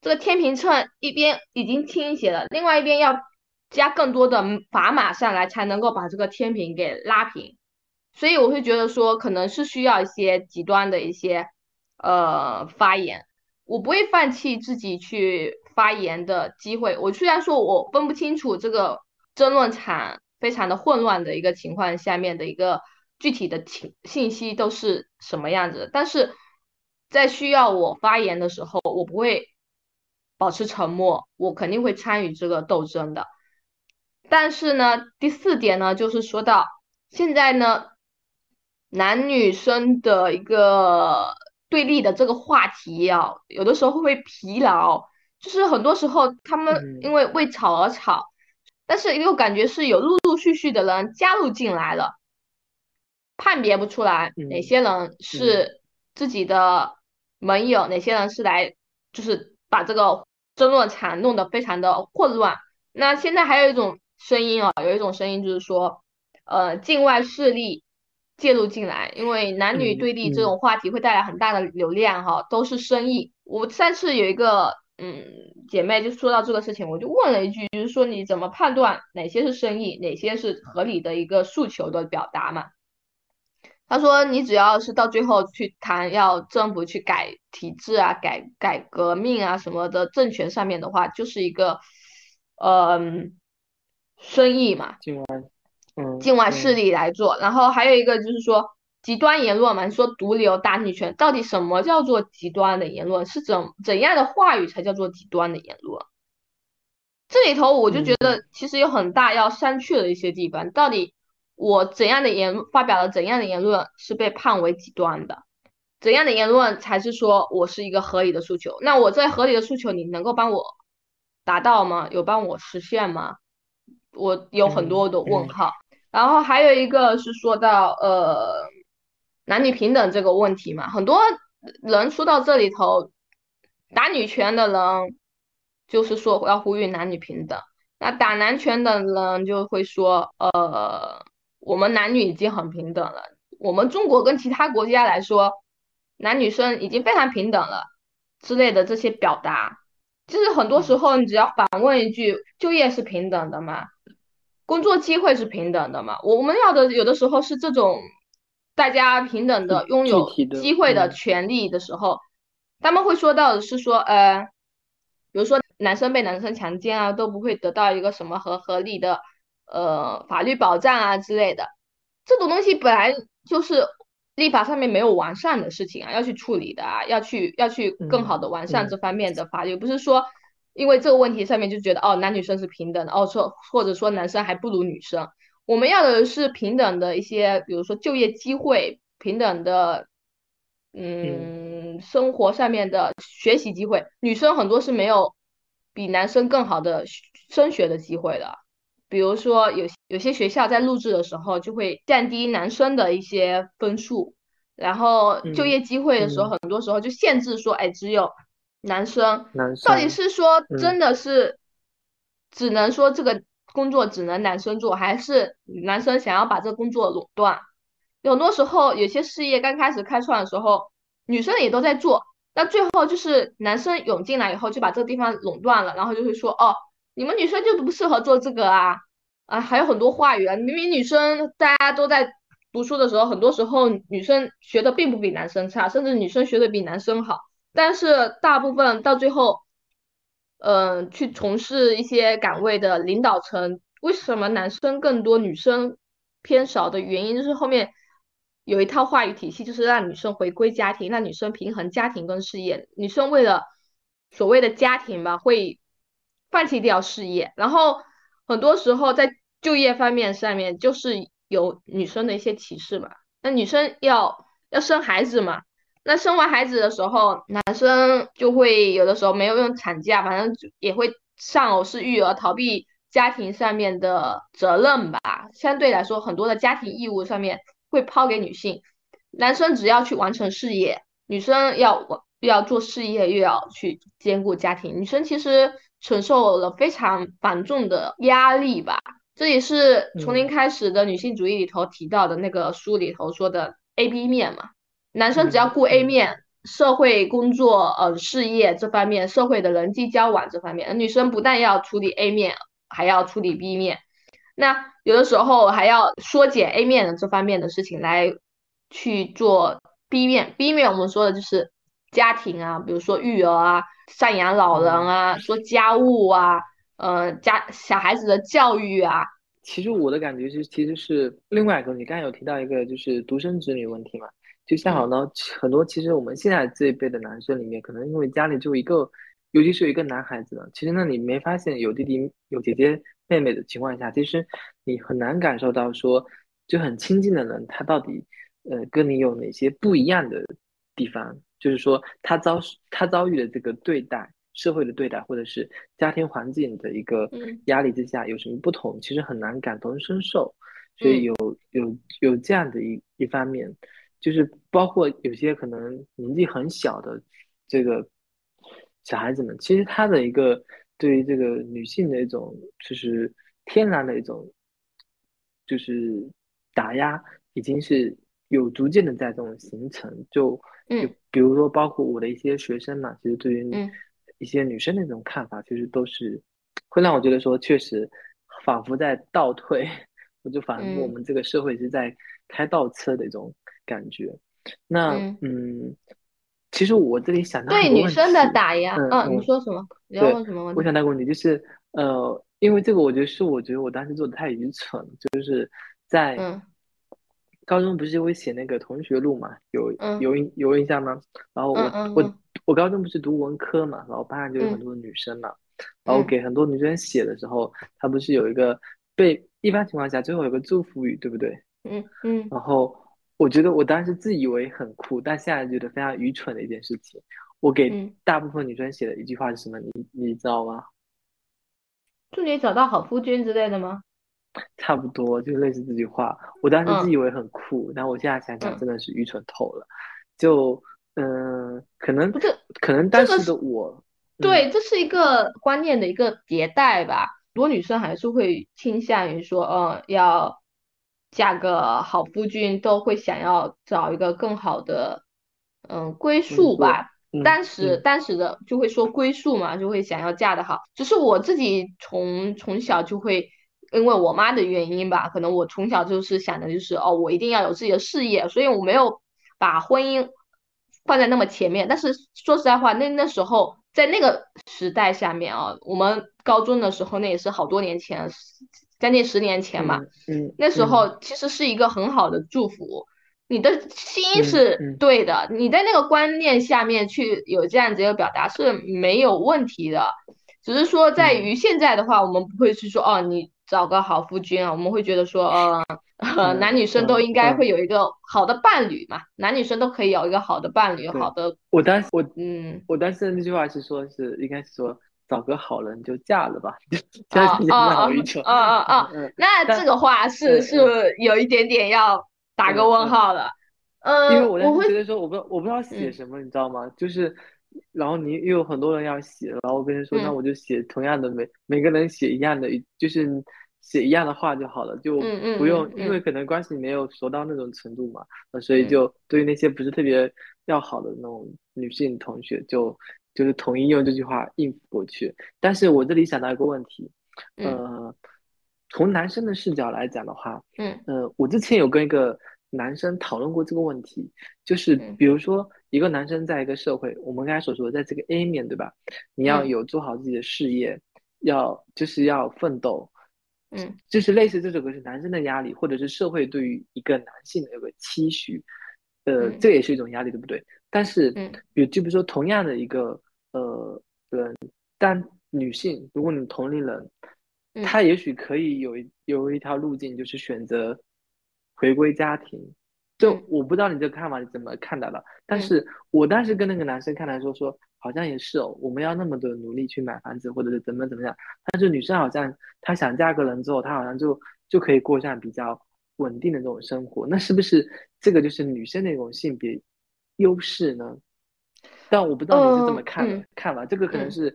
这个天平秤一边已经倾斜了，另外一边要加更多的砝码上来，才能够把这个天平给拉平。所以我会觉得说，可能是需要一些极端的一些呃发言。我不会放弃自己去发言的机会。我虽然说我分不清楚这个争论场非常的混乱的一个情况下面的一个具体的情信息都是什么样子，但是在需要我发言的时候，我不会。保持沉默，我肯定会参与这个斗争的。但是呢，第四点呢，就是说到现在呢，男女生的一个对立的这个话题啊，有的时候会会疲劳，就是很多时候他们因为为吵而吵，但是又感觉是有陆陆续续的人加入进来了，判别不出来哪些人是自己的盟友，哪些人是来就是把这个。争论场弄得非常的混乱。那现在还有一种声音啊，有一种声音就是说，呃，境外势力介入进来，因为男女对立这种话题会带来很大的流量哈，都是生意。我上次有一个嗯姐妹就说到这个事情，我就问了一句，就是说你怎么判断哪些是生意，哪些是合理的一个诉求的表达嘛？她说：“你只要是到最后去谈要政府去改体制啊、改改革命啊什么的政权上面的话，就是一个，嗯，生意嘛，境外，势力来做。然后还有一个就是说极端言论嘛，你说毒瘤打女权，到底什么叫做极端的言论？是怎怎样的话语才叫做极端的言论？这里头我就觉得其实有很大要删去的一些地方，到底。”我怎样的言发表了怎样的言论是被判为极端的？怎样的言论才是说我是一个合理的诉求？那我在合理的诉求，你能够帮我达到吗？有帮我实现吗？我有很多的问号。然后还有一个是说到呃男女平等这个问题嘛，很多人说到这里头，打女权的人就是说要呼吁男女平等。那打男权的人就会说，呃，我们男女已经很平等了。我们中国跟其他国家来说，男女生已经非常平等了之类的这些表达，就是很多时候你只要反问一句，就业是平等的吗？工作机会是平等的嘛？我们要的有的时候是这种大家平等的拥有机会的权利的时候，他们会说到的是说，呃，比如说男生被男生强奸啊，都不会得到一个什么合合理的呃法律保障啊之类的，这种东西本来就是立法上面没有完善的事情啊，要去处理的啊，要去要去更好的完善这方面的法律，不是说。因为这个问题上面就觉得哦，男女生是平等的哦，说或者说男生还不如女生。我们要的是平等的一些，比如说就业机会，平等的，嗯，生活上面的学习机会。女生很多是没有比男生更好的升学的机会的。比如说有有些学校在录制的时候就会降低男生的一些分数，然后就业机会的时候很多时候就限制说，哎，只有。男生，到底是说真的是只能说这个工作只能男生做，还是男生想要把这个工作垄断？有很多时候，有些事业刚开始开创的时候，女生也都在做，那最后就是男生涌进来以后，就把这个地方垄断了，然后就会说哦，你们女生就不适合做这个啊啊，还有很多话语啊，明明女生大家都在读书的时候，很多时候女生学的并不比男生差，甚至女生学的比男生好。但是大部分到最后，嗯，去从事一些岗位的领导层，为什么男生更多，女生偏少的原因，就是后面有一套话语体系，就是让女生回归家庭，让女生平衡家庭跟事业。女生为了所谓的家庭吧，会放弃掉事业，然后很多时候在就业方面上面，就是有女生的一些歧视嘛。那女生要要生孩子嘛？那生完孩子的时候，男生就会有的时候没有用产假，反正也会上偶式育儿，逃避家庭上面的责任吧。相对来说，很多的家庭义务上面会抛给女性，男生只要去完成事业，女生要要做事业，又要去兼顾家庭。女生其实承受了非常繁重的压力吧。这也是从零开始的女性主义里头提到的那个书里头说的 A B 面嘛。男生只要顾 A 面，社会工作、呃事业这方面，社会的人际交往这方面，女生不但要处理 A 面，还要处理 B 面。那有的时候还要缩减 A 面的这方面的事情来去做 B 面。B 面我们说的就是家庭啊，比如说育儿啊、赡养老人啊、说家务啊、呃家小孩子的教育啊。其实我的感觉是，其实是另外一个，你刚才有提到一个就是独生子女问题嘛。就恰好呢，很多其实我们现在这一辈的男生里面，可能因为家里就一个，尤其是有一个男孩子的，其实那你没发现有弟弟有姐姐妹妹的情况下，其实你很难感受到说，就很亲近的人他到底呃跟你有哪些不一样的地方，就是说他遭他遭遇的这个对待社会的对待，或者是家庭环境的一个压力之下有什么不同，其实很难感同身受，所以有有有这样的一一方面。就是包括有些可能年纪很小的这个小孩子们，其实他的一个对于这个女性的一种就是天然的一种就是打压，已经是有逐渐的在这种形成。就就比如说，包括我的一些学生嘛，其实对于一些女生的这种看法，其实都是会让我觉得说，确实仿佛在倒退，我就仿佛我们这个社会是在开倒车的一种。感觉，那嗯，其实我这里想到对女生的打压，嗯，你说什么？你要问什么问题？我想到个问题，就是呃，因为这个，我觉得是我觉得我当时做的太愚蠢，就是在高中不是会写那个同学录嘛，有有印有印象吗？然后我我我高中不是读文科嘛，然后班上就有很多女生嘛，然后给很多女生写的时候，他不是有一个被一般情况下最后有个祝福语，对不对？嗯嗯，然后。我觉得我当时自以为很酷，但现在觉得非常愚蠢的一件事情。我给大部分女生写的一句话是什么？你你知道吗？祝你找到好夫君之类的吗？差不多，就类似这句话。我当时自以为很酷，但我现在想想真的是愚蠢透了。就嗯，可能不是，可能当时的我，对，这是一个观念的一个迭代吧。很多女生还是会倾向于说，嗯，要嫁个好夫君，都会想要找一个更好的，嗯，归宿吧。当时当时的就会说归宿嘛，就会想要嫁得好。只是我自己从从小就会，因为我妈的原因吧，可能我从小就是想的就是哦，我一定要有自己的事业，所以我没有把婚姻放在那么前面。但是说实在话，那那时候在那个时代下面啊，我们高中的时候那也是好多年前，将近十年前嘛。嗯。那时候其实是一个很好的祝福。你的心是对的，你在那个观念下面去有这样子一个表达是没有问题的，只是说在于现在的话，我们不会去说哦，你找个好夫君啊，我们会觉得说，呃，男女生都应该会有一个好的伴侣嘛，男女生都可以有一个好的伴侣，好的。我当时我嗯，我当时那句话是说，是应该是说找个好人就嫁了吧，啊啊啊啊啊！那这个话是是有一点点要。打个问号了，嗯，因为我当时觉得说，我不我不知道写什么，你知道吗？就是，然后你又有很多人要写，然后我跟人说，那我就写同样的，每每个人写一样的，就是写一样的话就好了，就不用，因为可能关系没有熟到那种程度嘛，所以就对于那些不是特别要好的那种女性同学，就就是统一用这句话应付过去。但是我这里想到一个问题，呃。从男生的视角来讲的话，嗯，呃，我之前有跟一个男生讨论过这个问题，就是比如说一个男生在一个社会，我们刚才所说的，在这个 A 面对吧，你要有做好自己的事业，要就是要奋斗，嗯，就是类似这首歌是男生的压力，或者是社会对于一个男性的有个期许，呃，这也是一种压力，对不对？但是，嗯，比就比如说同样的一个呃人，但女性，如果你同龄人。她也许可以有一有一条路径，就是选择回归家庭。就我不知道你这个看法你怎么看待的，但是我当时跟那个男生看来说说，好像也是哦，我们要那么的努力去买房子，或者是怎么怎么样。但是女生好像她想嫁个人之后，她好像就就可以过上比较稳定的这种生活。那是不是这个就是女生的一种性别优势呢？但我不知道你是怎么看看法，这个可能是。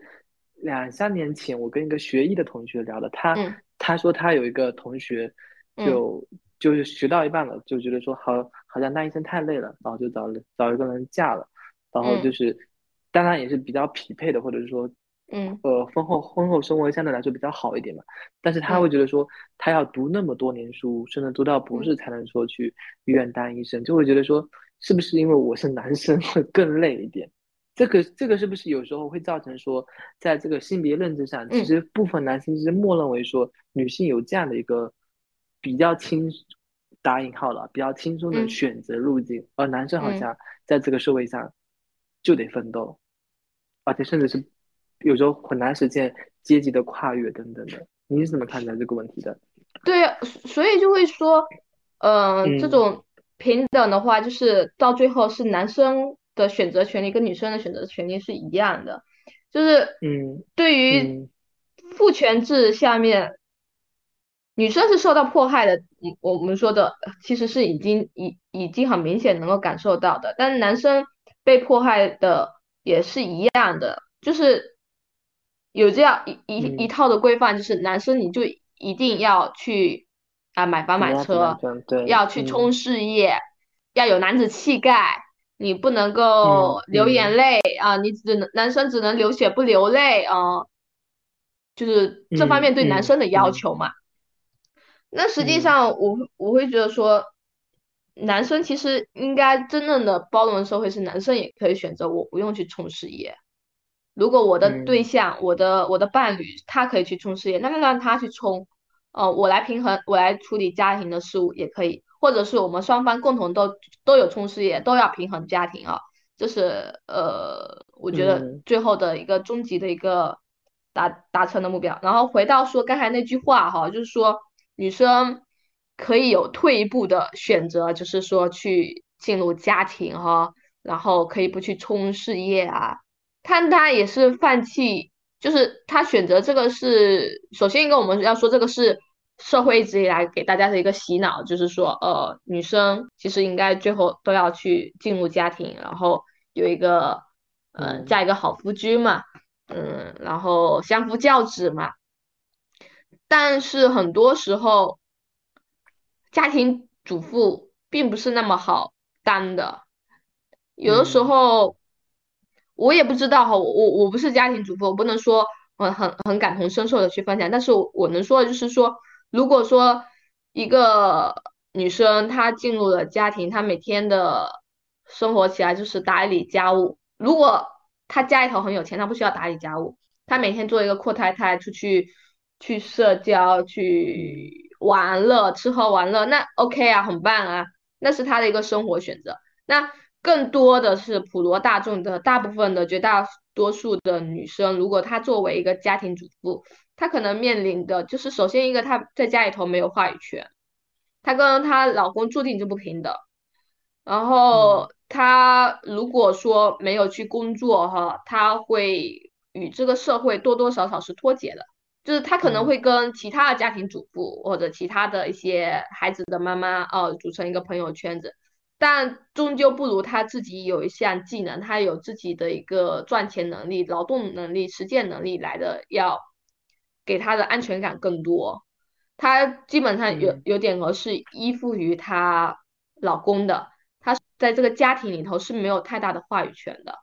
两三年前，我跟一个学医的同学聊的，他他说他有一个同学，就就是学到一半了，就觉得说好好像当医生太累了，然后就找了找一个人嫁了，然后就是当然也是比较匹配的，或者是说，嗯。呃婚后婚后生活相对来说比较好一点嘛，但是他会觉得说他要读那么多年书，甚至读到博士才能说去医院当医生，就会觉得说是不是因为我是男生会更累一点？这个这个是不是有时候会造成说，在这个性别认知上，其实部分男性是默认为说女性有这样的一个比较轻打引号了比较轻松的选择路径，而男生好像在这个社会上就得奋斗，而且甚至是有时候很难实现阶级的跨越等等的。你是怎么看待这个问题的？对，所以就会说，嗯，这种平等的话，就是到最后是男生。的选择权利跟女生的选择权利是一样的，就是嗯，对于父权制下面，女生是受到迫害的，我们说的其实是已经已已经很明显能够感受到的，但是男生被迫害的也是一样的，就是有这样一一一套的规范，就是男生你就一定要去啊买房买车，要去冲事业，要有男子气概。你不能够流眼泪啊！你只能男生只能流血不流泪啊，就是这方面对男生的要求嘛。那实际上，我我会觉得说，男生其实应该真正的包容的社会是男生也可以选择，我不用去冲事业。如果我的对象、我的我的伴侣他可以去冲事业，那就让他去冲，呃，我来平衡，我来处理家庭的事务也可以。或者是我们双方共同都都有冲事业，都要平衡家庭啊，这是呃，我觉得最后的一个终极的一个达达成的目标。然后回到说刚才那句话哈，就是说女生可以有退一步的选择，就是说去进入家庭哈，然后可以不去冲事业啊，看她也是放弃，就是她选择这个是首先一个我们要说这个是。社会一直以来给大家的一个洗脑，就是说，呃，女生其实应该最后都要去进入家庭，然后有一个，呃，嫁一个好夫君嘛。嗯，然后相夫教子嘛。但是很多时候，家庭主妇并不是那么好当的。有的时候，我也不知道哈，我我我不是家庭主妇，我不能说我很很感同身受的去分享。但是我能说的就是说，如果说一个女生她进入了家庭，她每天的生活起来就是打理家务。如果她家里头很有钱，她不需要打理家务，她每天做一个阔太太出去去社交、去玩乐、吃喝玩乐，那 OK 啊，很棒啊，那是她的一个生活选择。那更多的是普罗大众的大部分的绝大多数的女生，如果她作为一个家庭主妇，她可能面临的就是首先一个她在家里头没有话语权。她跟她老公注定就不平等，然后她如果说没有去工作哈，她会与这个社会多多少少是脱节的，就是她可能会跟其他的家庭主妇或者其他的一些孩子的妈妈哦组成一个朋友圈子，但终究不如她自己有一项技能，她有自己的一个赚钱能力、劳动能力、实践能力来的要给她的安全感更多。她基本上有有点儿是依附于她老公的，她在这个家庭里头是没有太大的话语权的。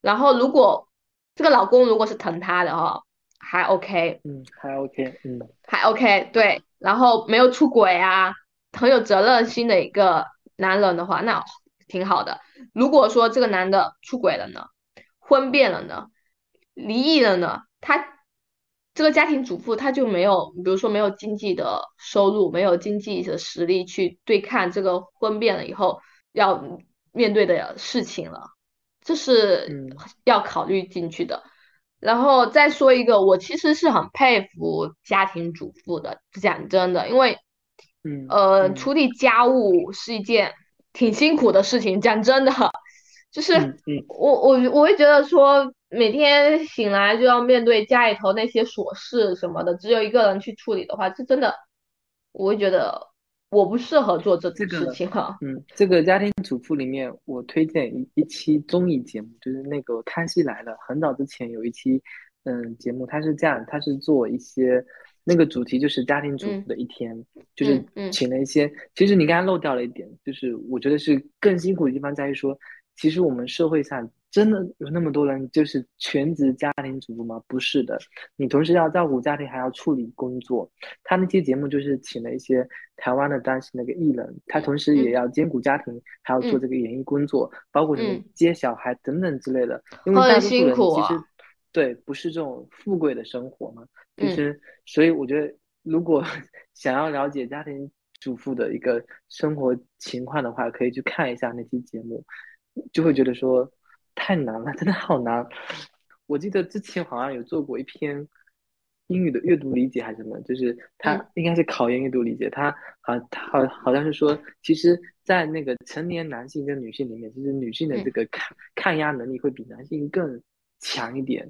然后如果这个老公如果是疼她的哈，还 OK，嗯，还 OK，嗯，还 OK，对。然后没有出轨啊，很有责任心的一个男人的话，那挺好的。如果说这个男的出轨了呢，婚变了呢，离异了呢，他。这个家庭主妇她就没有，比如说没有经济的收入，没有经济的实力去对抗这个婚变了以后要面对的事情了，这是要考虑进去的。然后再说一个，我其实是很佩服家庭主妇的，讲真的，因为，嗯，呃，处理家务是一件挺辛苦的事情，讲真的，就是我我我会觉得说。每天醒来就要面对家里头那些琐事什么的，只有一个人去处理的话，这真的，我会觉得我不适合做这个事情哈。嗯，这个家庭主妇里面，我推荐一一期综艺节目，就是那个《康熙来了》。很早之前有一期，嗯，节目它是这样，它是做一些那个主题就是家庭主妇的一天，就是请了一些。其实你刚刚漏掉了一点，就是我觉得是更辛苦的地方在于说，其实我们社会上。真的有那么多人就是全职家庭主妇吗？不是的，你同时要照顾家庭，还要处理工作。他那期节目就是请了一些台湾的当时那个艺人，他同时也要兼顾家庭，还要做这个演艺工作，包括什么接小孩等等之类的。因为大多数人其实对不是这种富贵的生活嘛。其实，所以我觉得，如果 想要了解家庭主妇的一个生活情况的话，可以去看一下那期节目，就会觉得说。太难了，真的好难。我记得之前好像有做过一篇英语的阅读理解还是什么，就是他应该是考研阅读理解。他好，他好好像是说，其实，在那个成年男性跟女性里面，其实女性的这个抗抗压能力会比男性更强一点，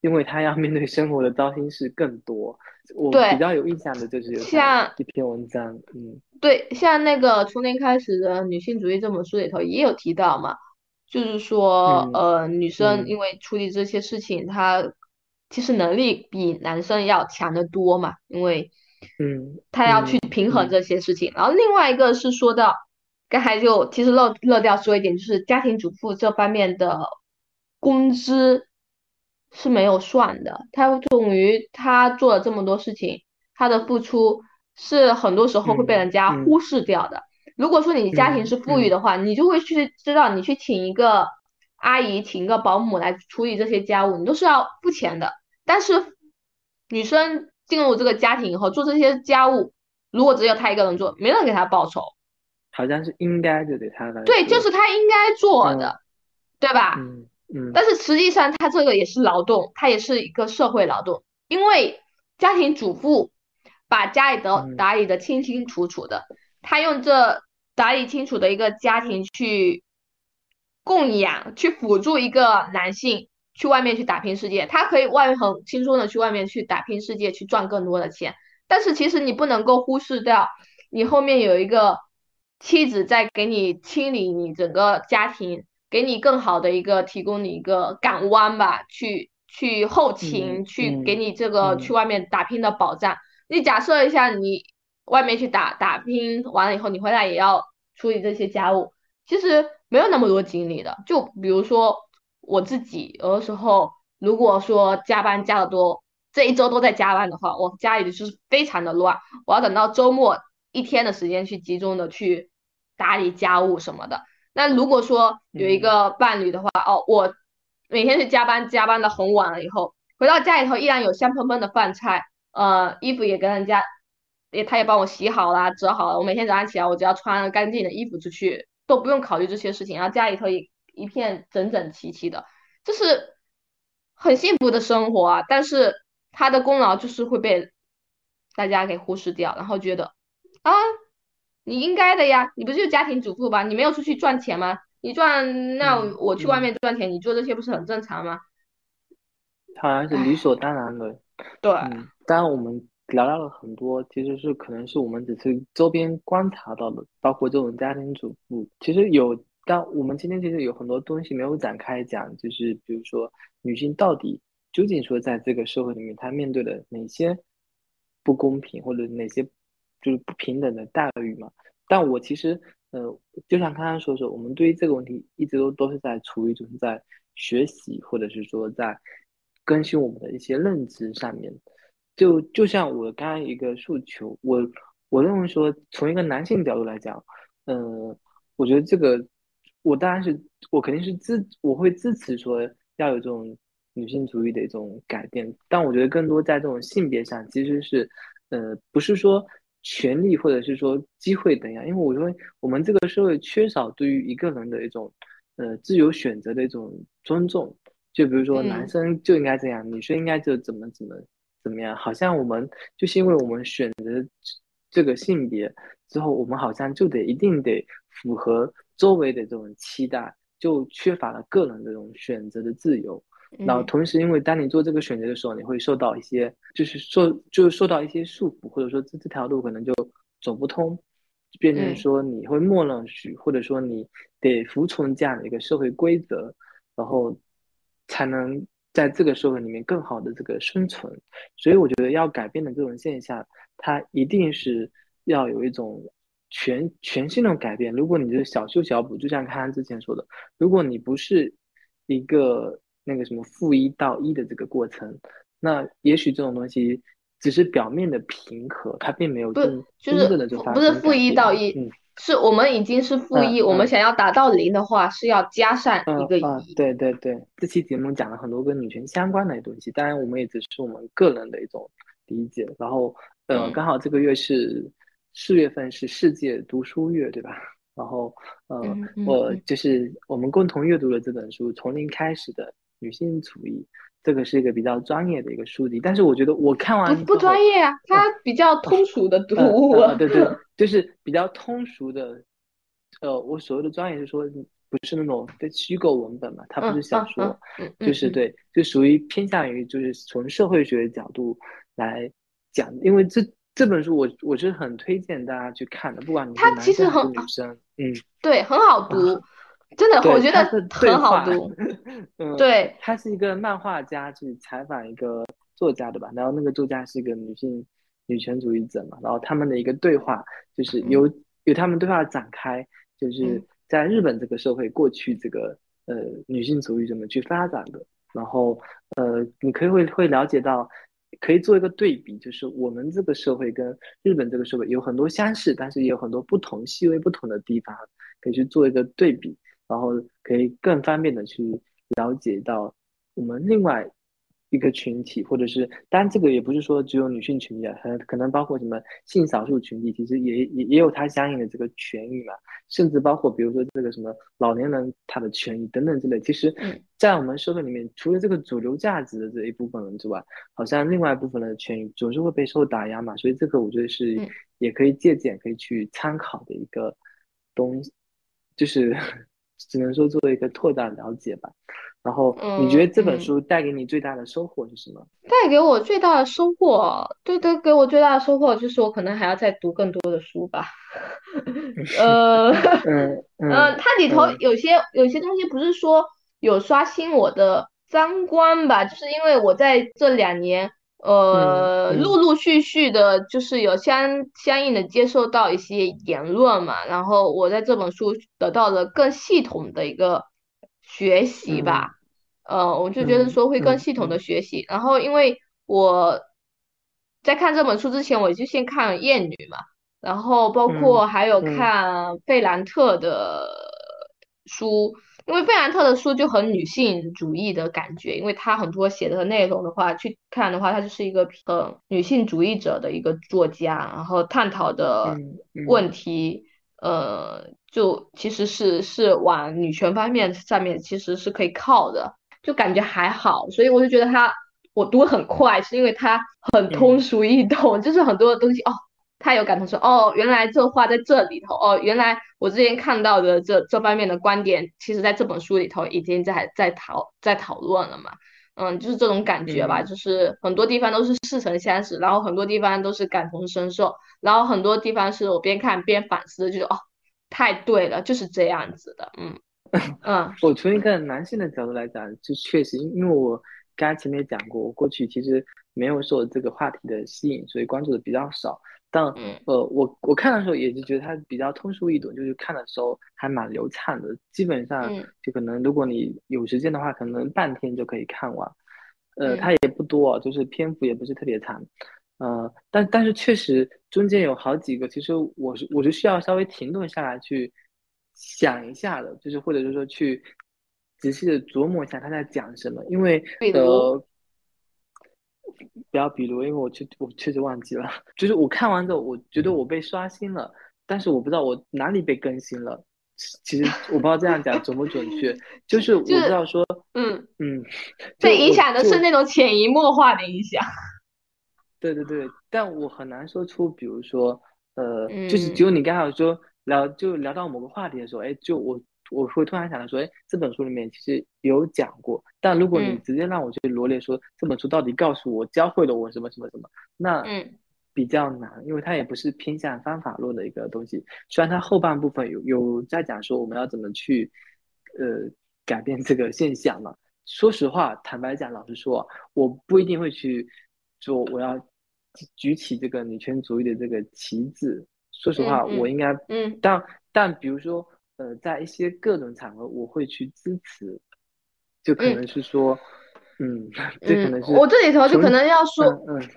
因为他要面对生活的糟心事更多。我比较有印象的就是像一篇文章，嗯，对，像那个从零开始的女性主义这本书里头也有提到嘛。就是说，呃，女生因为处理这些事情，她其实能力比男生要强得多嘛，因为，嗯，她要去平衡这些事情。然后另外一个是说到，刚才就其实漏漏掉说一点，就是家庭主妇这方面的工资是没有算的，她等于她做了这么多事情，她的付出是很多时候会被人家忽视掉的。如果说你家庭是富裕的话，你就会去知道，你去请一个阿姨、请一个保姆来处理这些家务，你都是要付钱的。但是女生进入这个家庭以后，做这些家务，如果只有她一个人做，没人给她报酬，好像是应该就得她来。对，就是她应该做的，对吧？嗯嗯。但是实际上，她这个也是劳动，她也是一个社会劳动，因为家庭主妇把家里的打理的清清楚楚的，她用这。打理清楚的一个家庭去供养、去辅助一个男性去外面去打拼世界，他可以外面很轻松的去外面去打拼世界，去赚更多的钱。但是其实你不能够忽视掉，你后面有一个妻子在给你清理你整个家庭，给你更好的一个提供你一个港湾吧，去去后勤，去给你这个去外面打拼的保障。你假设一下，你外面去打打拼完了以后，你回来也要处理这些家务，其实没有那么多精力的。就比如说我自己，有的时候如果说加班加的多，这一周都在加班的话，我家里就是非常的乱，我要等到周末一天的时间去集中的去打理家务什么的。那如果说有一个伴侣的话，哦，我每天去加班，加班的很晚了以后，回到家里头依然有香喷喷的饭菜。呃，衣服也跟人家，也他也帮我洗好了、折好了。我每天早上起来，我只要穿干净的衣服出去，都不用考虑这些事情。然后家里头也一片整整齐齐的，就是很幸福的生活啊。但是他的功劳就是会被大家给忽视掉，然后觉得啊，你应该的呀，你不是家庭主妇吧？你没有出去赚钱吗？你赚，那我去外面赚钱，你做这些不是很正常吗？好像是理所当然的。对。当然，我们聊到了很多，其实是可能是我们只是周边观察到的，包括这种家庭主妇，其实有。但我们今天其实有很多东西没有展开讲，就是比如说女性到底究竟说在这个社会里面，她面对的哪些不公平或者哪些就是不平等的待遇嘛？但我其实呃，就像刚刚说说，我们对于这个问题一直都都是在处于就是在学习，或者是说在更新我们的一些认知上面。就就像我刚刚一个诉求，我我认为说，从一个男性角度来讲，呃，我觉得这个，我当然是我肯定是支，我会支持说要有这种女性主义的一种改变，但我觉得更多在这种性别上，其实是，呃，不是说权利或者是说机会等样，因为我认为我们这个社会缺少对于一个人的一种，呃，自由选择的一种尊重，就比如说男生就应该这样，女生应该就怎么怎么。怎么样？好像我们就是因为我们选择这个性别之后，我们好像就得一定得符合周围的这种期待，就缺乏了个人的这种选择的自由。然后同时，因为当你做这个选择的时候，你会受到一些，就是受就是受到一些束缚，或者说这这条路可能就走不通，变成说你会默认许，或者说你得服从这样的一个社会规则，然后才能。在这个社会里面更好的这个生存，所以我觉得要改变的这种现象，它一定是要有一种全全新的改变。如果你是小修小补，就像康康之前说的，如果你不是一个那个什么负一到一的这个过程，那也许这种东西只是表面的平和，它并没有真真正的就发生。不是负一到一。嗯。是我们已经是负一，我们想要达到零的话，是要加上一个一。对对对，这期节目讲了很多跟女权相关的东西，当然我们也只是我们个人的一种理解。然后，呃，刚好这个月是四月份，是世界读书月，对吧？然后，呃，我就是我们共同阅读了这本书《从零开始的女性主义》。这个是一个比较专业的一个书籍，但是我觉得我看完不不专业啊，它比较通俗的读物。对对，就是比较通俗的。呃，我所谓的专业是说，不是那种的虚构文本嘛，它不是小说，就是对，就属于偏向于就是从社会学角度来讲，因为这这本书我我是很推荐大家去看的，不管你是男生女生，嗯，对，很好读。真的，我觉得很好读。嗯，对，他是一个漫画家去采访一个作家的吧？然后那个作家是一个女性女权主义者嘛？然后他们的一个对话就是由由他们对话展开，就是在日本这个社会过去这个呃女性主义怎么去发展的？然后呃，你可以会会了解到，可以做一个对比，就是我们这个社会跟日本这个社会有很多相似，但是也有很多不同、细微不同的地方，可以去做一个对比。然后可以更方便的去了解到我们另外一个群体，或者是当然这个也不是说只有女性群体啊，可能可能包括什么性少数群体，其实也也也有它相应的这个权益嘛，甚至包括比如说这个什么老年人他的权益等等之类。其实，在我们社会里面，除了这个主流价值的这一部分人之外，好像另外一部分的权益总是会被受打压嘛，所以这个我觉得是也可以借鉴、可以去参考的一个东西，就是。只能说作为一个拓展了解吧，然后你觉得这本书带给你最大的收获是什么？带给我最大的收获，对对，给我最大的收获就是我可能还要再读更多的书吧。呃，嗯嗯，它里头有些有些东西不是说有刷新我的三观吧，就是因为我在这两年，呃，嗯。陆陆续续的，就是有相相应的接受到一些言论嘛，然后我在这本书得到了更系统的一个学习吧，嗯呃，我就觉得嗯说会更嗯系统的嗯。学习，然后因为我在看这本书之前，我就先看了《厌女》嘛。然后包嗯括还有嗯。看费兰特的书，因为费兰特的书就很女性主义的感觉，因为他很多写的内容的话，去看的话，他就是一个很女性主义者的一个作家，然后探讨的嗯嗯问题，呃，就其实是是往女权方面上面其实是可以靠的，就感觉还好，所以我就觉得他我读得很快，是因为他很通嗯俗易懂，就是很多的东西哦。他有感同说，哦，原来这话在这里头，哦，原来我之前看到的这这方面的观点，其实在这本书里头已经在在讨在讨论了嘛，嗯，就是这种感觉吧，嗯。就是很多地方都是似曾相识，然后很多地方都是感同身受，然后很多地方是我边看边反思，就是哦，太对了，就是这样子的，嗯。嗯。我从一个男性的角度来讲，就确实，因因为我刚才前面也讲过，我过去其实没有受这个话题的吸引，所以关注的比较少。但嗯呃，我我看的时候也是觉得它比较通俗易懂，就是看的时候还蛮流畅的。基本上嗯就可能如果你有时间的话，可能半天就可以看完。呃，它嗯也不多，就是篇幅也不是特别长。呃，但但是确实中间有好几个，其实我是我是需要稍微停顿下来去想一下的，就是或者是说去仔细的琢磨一下他在讲什么，因为呃，不要比如，因为我确我确实忘记了，就是我看完之后，我觉得我被刷新了，但是我不知道我哪里被更新了。其实我不知道这样讲准不准确，就是我就是知道说，嗯，嗯，就被影响的是那种潜移默化的影响，对对对，但我很难说出，比如说，呃，就是只嗯有你刚好说聊，就聊到某个话题的时候，哎，就我我会突然想到说，哎，这本书里面其实有讲过，但如果你嗯直接让我去罗列说这本书到底告诉我、教会了我什么什么什么，那嗯比较难，因为它也不是偏向方法论的一个东西。虽然它后半部分有有在讲说我们要怎么去，呃，改变这个现象嘛。说实话，坦白讲，老实说，我不一定会去做我要举起这个女权主义的这个旗帜。说实话，嗯嗯我应该，嗯但但比如说，呃，在一些各种场合，我会去支持，就可嗯能是说，嗯，这可嗯，能是我这里头就可能要说，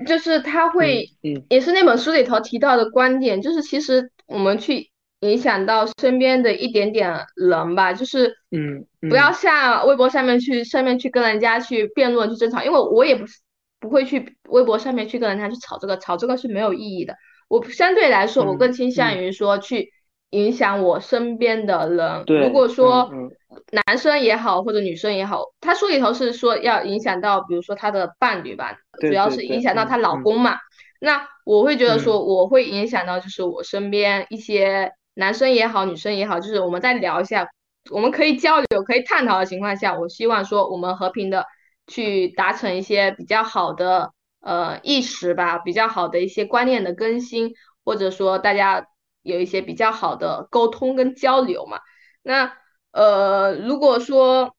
就是他会，也是那本书里头提到的观点，就是其实我们去影响到身边的一点点人吧，就是嗯不要嗯。像微博上面去上面去跟人家去辩论去争吵，因为我也不是不会去微博上面去跟人家去吵这个，吵这个是没有意义的。我相对来说，我更嗯倾向嗯，于说去影响我身边的人。如，果说嗯男生也好，或者女生也好，他书里头是说要影响到，比如说他的伴侣吧，主要是影响到她老公嘛。那我会觉得嗯说，我会影响到就是我身边一些男生也好，女生也好，就是我们再聊一下，我们可以交流、可以探讨的情况下，我希望说我们和平的去达成一些比较好的呃意识吧，比较好的一些观念的更新，或者说大家有一些比较好的沟通跟交流嘛。那呃，如果说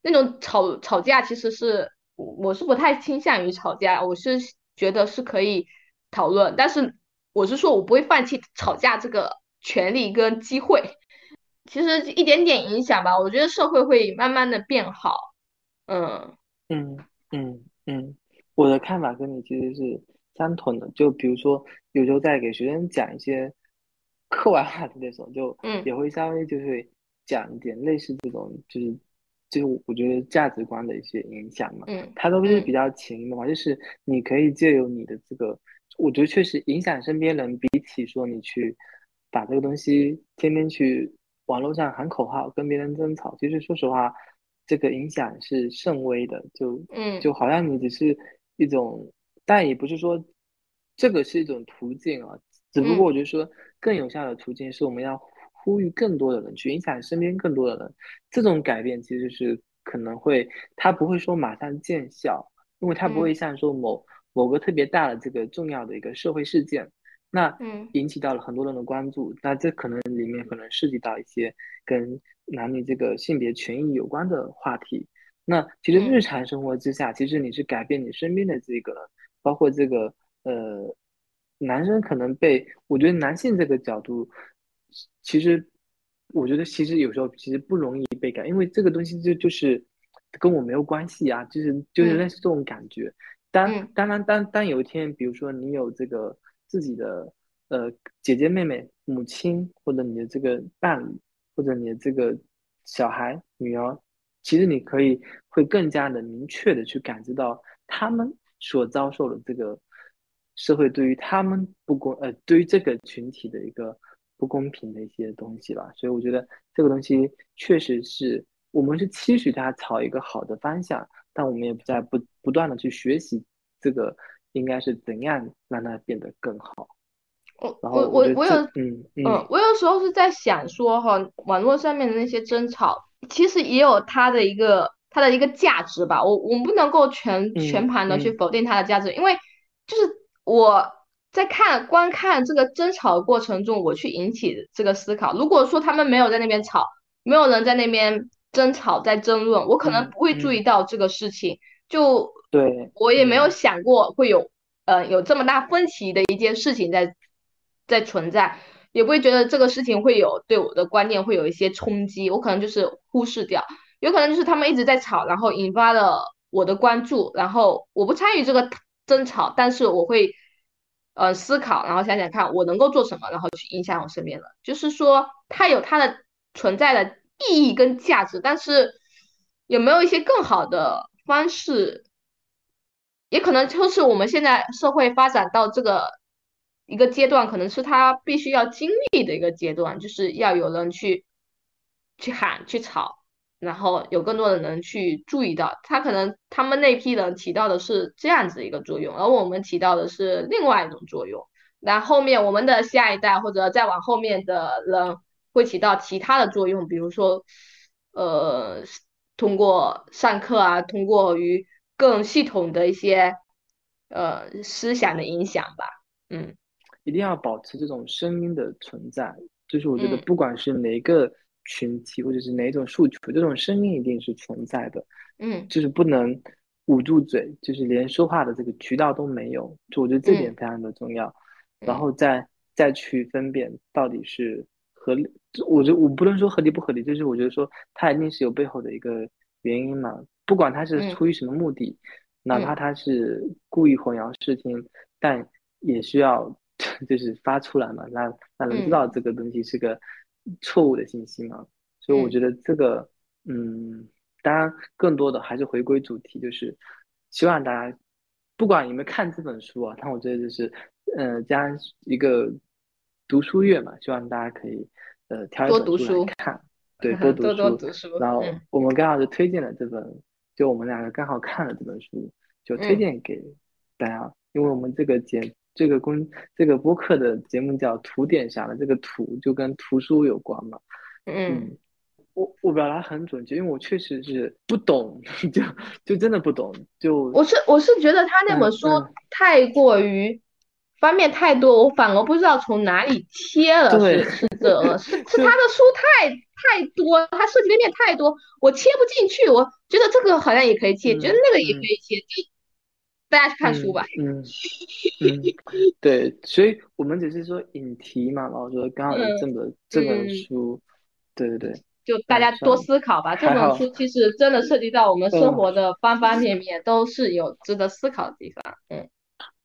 那种吵吵架，其实是我是不太倾向于吵架，我是觉得是可以讨论，但是我是说我不会放弃吵架这个权利跟机会。其实一点点影响吧，我觉得社会会慢慢的变好。嗯嗯嗯嗯，我的看法跟你其实是相同的。就比如说，有时候在给学生讲一些课外话题的时候，就嗯也会稍微就是讲一点类似这种，就是就是我觉得价值观的一些影响嘛。嗯它都是比嗯较潜移默化，就是你可以借由你的这个，我觉得确实影响身边人，比起说你去把这个东西天天去网络上喊口号跟别人争吵，其实说实话，这个影响是甚微的，就嗯就好像你只是一种，但也不是说这个是一种途径啊，只不过嗯。我觉得说更有效的途径是我们要呼吁更多的人去影响身边更多的人，这种改变其实是可能会，它不会说马上见效，因为它不会嗯。像说某某个特别大的这个重要的一个社会事件，那嗯。引起到了很多人的关注，那这可能里面可能涉及到一些跟男女这个性别权益有关的话题，那其实日常生活之下，其实你是改变你身边的这个，包括这个呃，男生可能被，我觉得男性这个角度，其实我觉得其实有时候其实不容易被改，因为这个东西就就是跟我没有关系啊，就是就是类似这种感觉。当当然当当有一天，比如说你有这个自己的呃姐姐妹妹、母亲，或者你的这个伴侣，或者你的这个小孩、女儿，其实你可以会更加的明确的去感知到他们所遭受的这个社会对于他们不公呃对于这个群体的一个不公平的一些东西吧。所以我觉得这个东西确实是我们是期许它朝一个好的方向。但我们也不在不不断的去学习，这个应该是怎样让它变得更好。我我我我有嗯嗯，我有时候是在想说哈，网络上面的那些争吵，其实也有它的一个它的一个价值吧。我我们不能够全全盘的去否定它的价值，因为就是我在看观看这个争吵的过程中，我去引起这个思考。如果说他们没有在那边吵，没有人在那边。争吵在争论，我可能不会注意到这个事情，就对我也没有想过会有呃有这么大分歧的一件事情在在存在，也不会觉得这个事情会有对我的观念会有一些冲击，我可能就是忽视掉，有可能就是他们一直在吵，然后引发了我的关注，然后我不参与这个争吵，但是我会呃思考，然后想想看我能够做什么，然后去影响我身边的，就是说它有它的存在的。意义跟价值，但是有没有一些更好的方式？也可能就是我们现在社会发展到这个一个阶段，可能是他必须要经历的一个阶段，就是要有人去去喊、去吵，然后有更多的人去注意到他。可能他们那批人起到的是这样子一个作用，而我们起到的是另外一种作用。那后面我们的下一代或者再往后面的人。会起到其他的作用，比如说，呃，通过上课啊，通过于更系统的一些呃思想的影响吧。嗯，一定要保持这种声音的存在，就是我觉得不管是哪个群体或者是哪种诉求，这种声音一定是存在的。嗯，就是不能捂住嘴，就是连说话的这个渠道都没有。就我觉得这点非常的重要，然后再再去分辨到底是。合理，我觉得我不能说合理不合理，就是我觉得说他一定是有背后的一个原因嘛，不管他是出于什么目的，哪怕他是故意混淆视听，但也需要 就是发出来嘛，让让人知道这个东西是个错误的信息嘛。所以我觉得这个，嗯，当然更多的还是回归主题，就是希望大家不管有没有看这本书啊，但我觉得就是，呃，将一个。读书月嘛，希望大家可以呃挑一本书来看，对，多读书。然后我们刚好是推荐了这本，就我们两个刚好看了这本书，就推荐给大家。因为我们这个节这个公这个播客的节目叫“图点啥的，这个“图”就跟图书有关嘛。嗯，我我表达很准确，因为我确实是不懂，就就真的不懂。就我是我是觉得他那本书太过于。方面太多，我反而不知道从哪里切了，是是这，是 是他的书太太多，他涉及的面太多，我切不进去。我觉得这个好像也可以切，觉得那个也可以切，就大家去看书吧。嗯嗯，对，所以我们只是说引题嘛，然后说刚好有这本这本书，对对对，就大家多思考吧。这本书其实真的涉及到我们生活的方方面面，都是有值得思考的地方。嗯。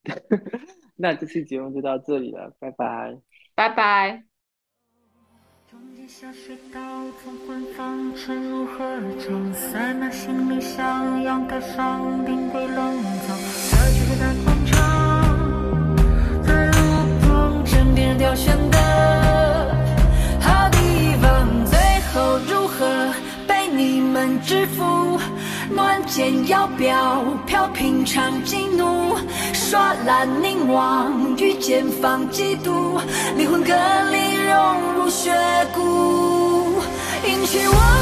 那这期节目就到这里了，拜拜，拜拜。何地方最后如何被你们制服？乱箭摇标，飘平常激怒，耍烂凝望，与剑放几度，灵魂隔离，融入血骨，引起我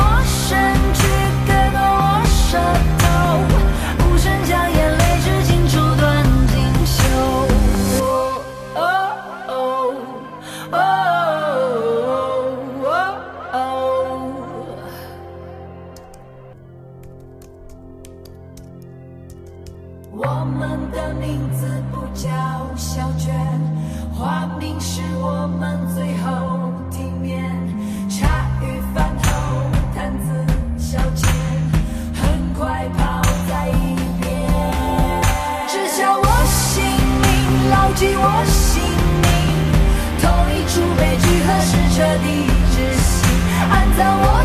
我身躯，割断我舌安葬我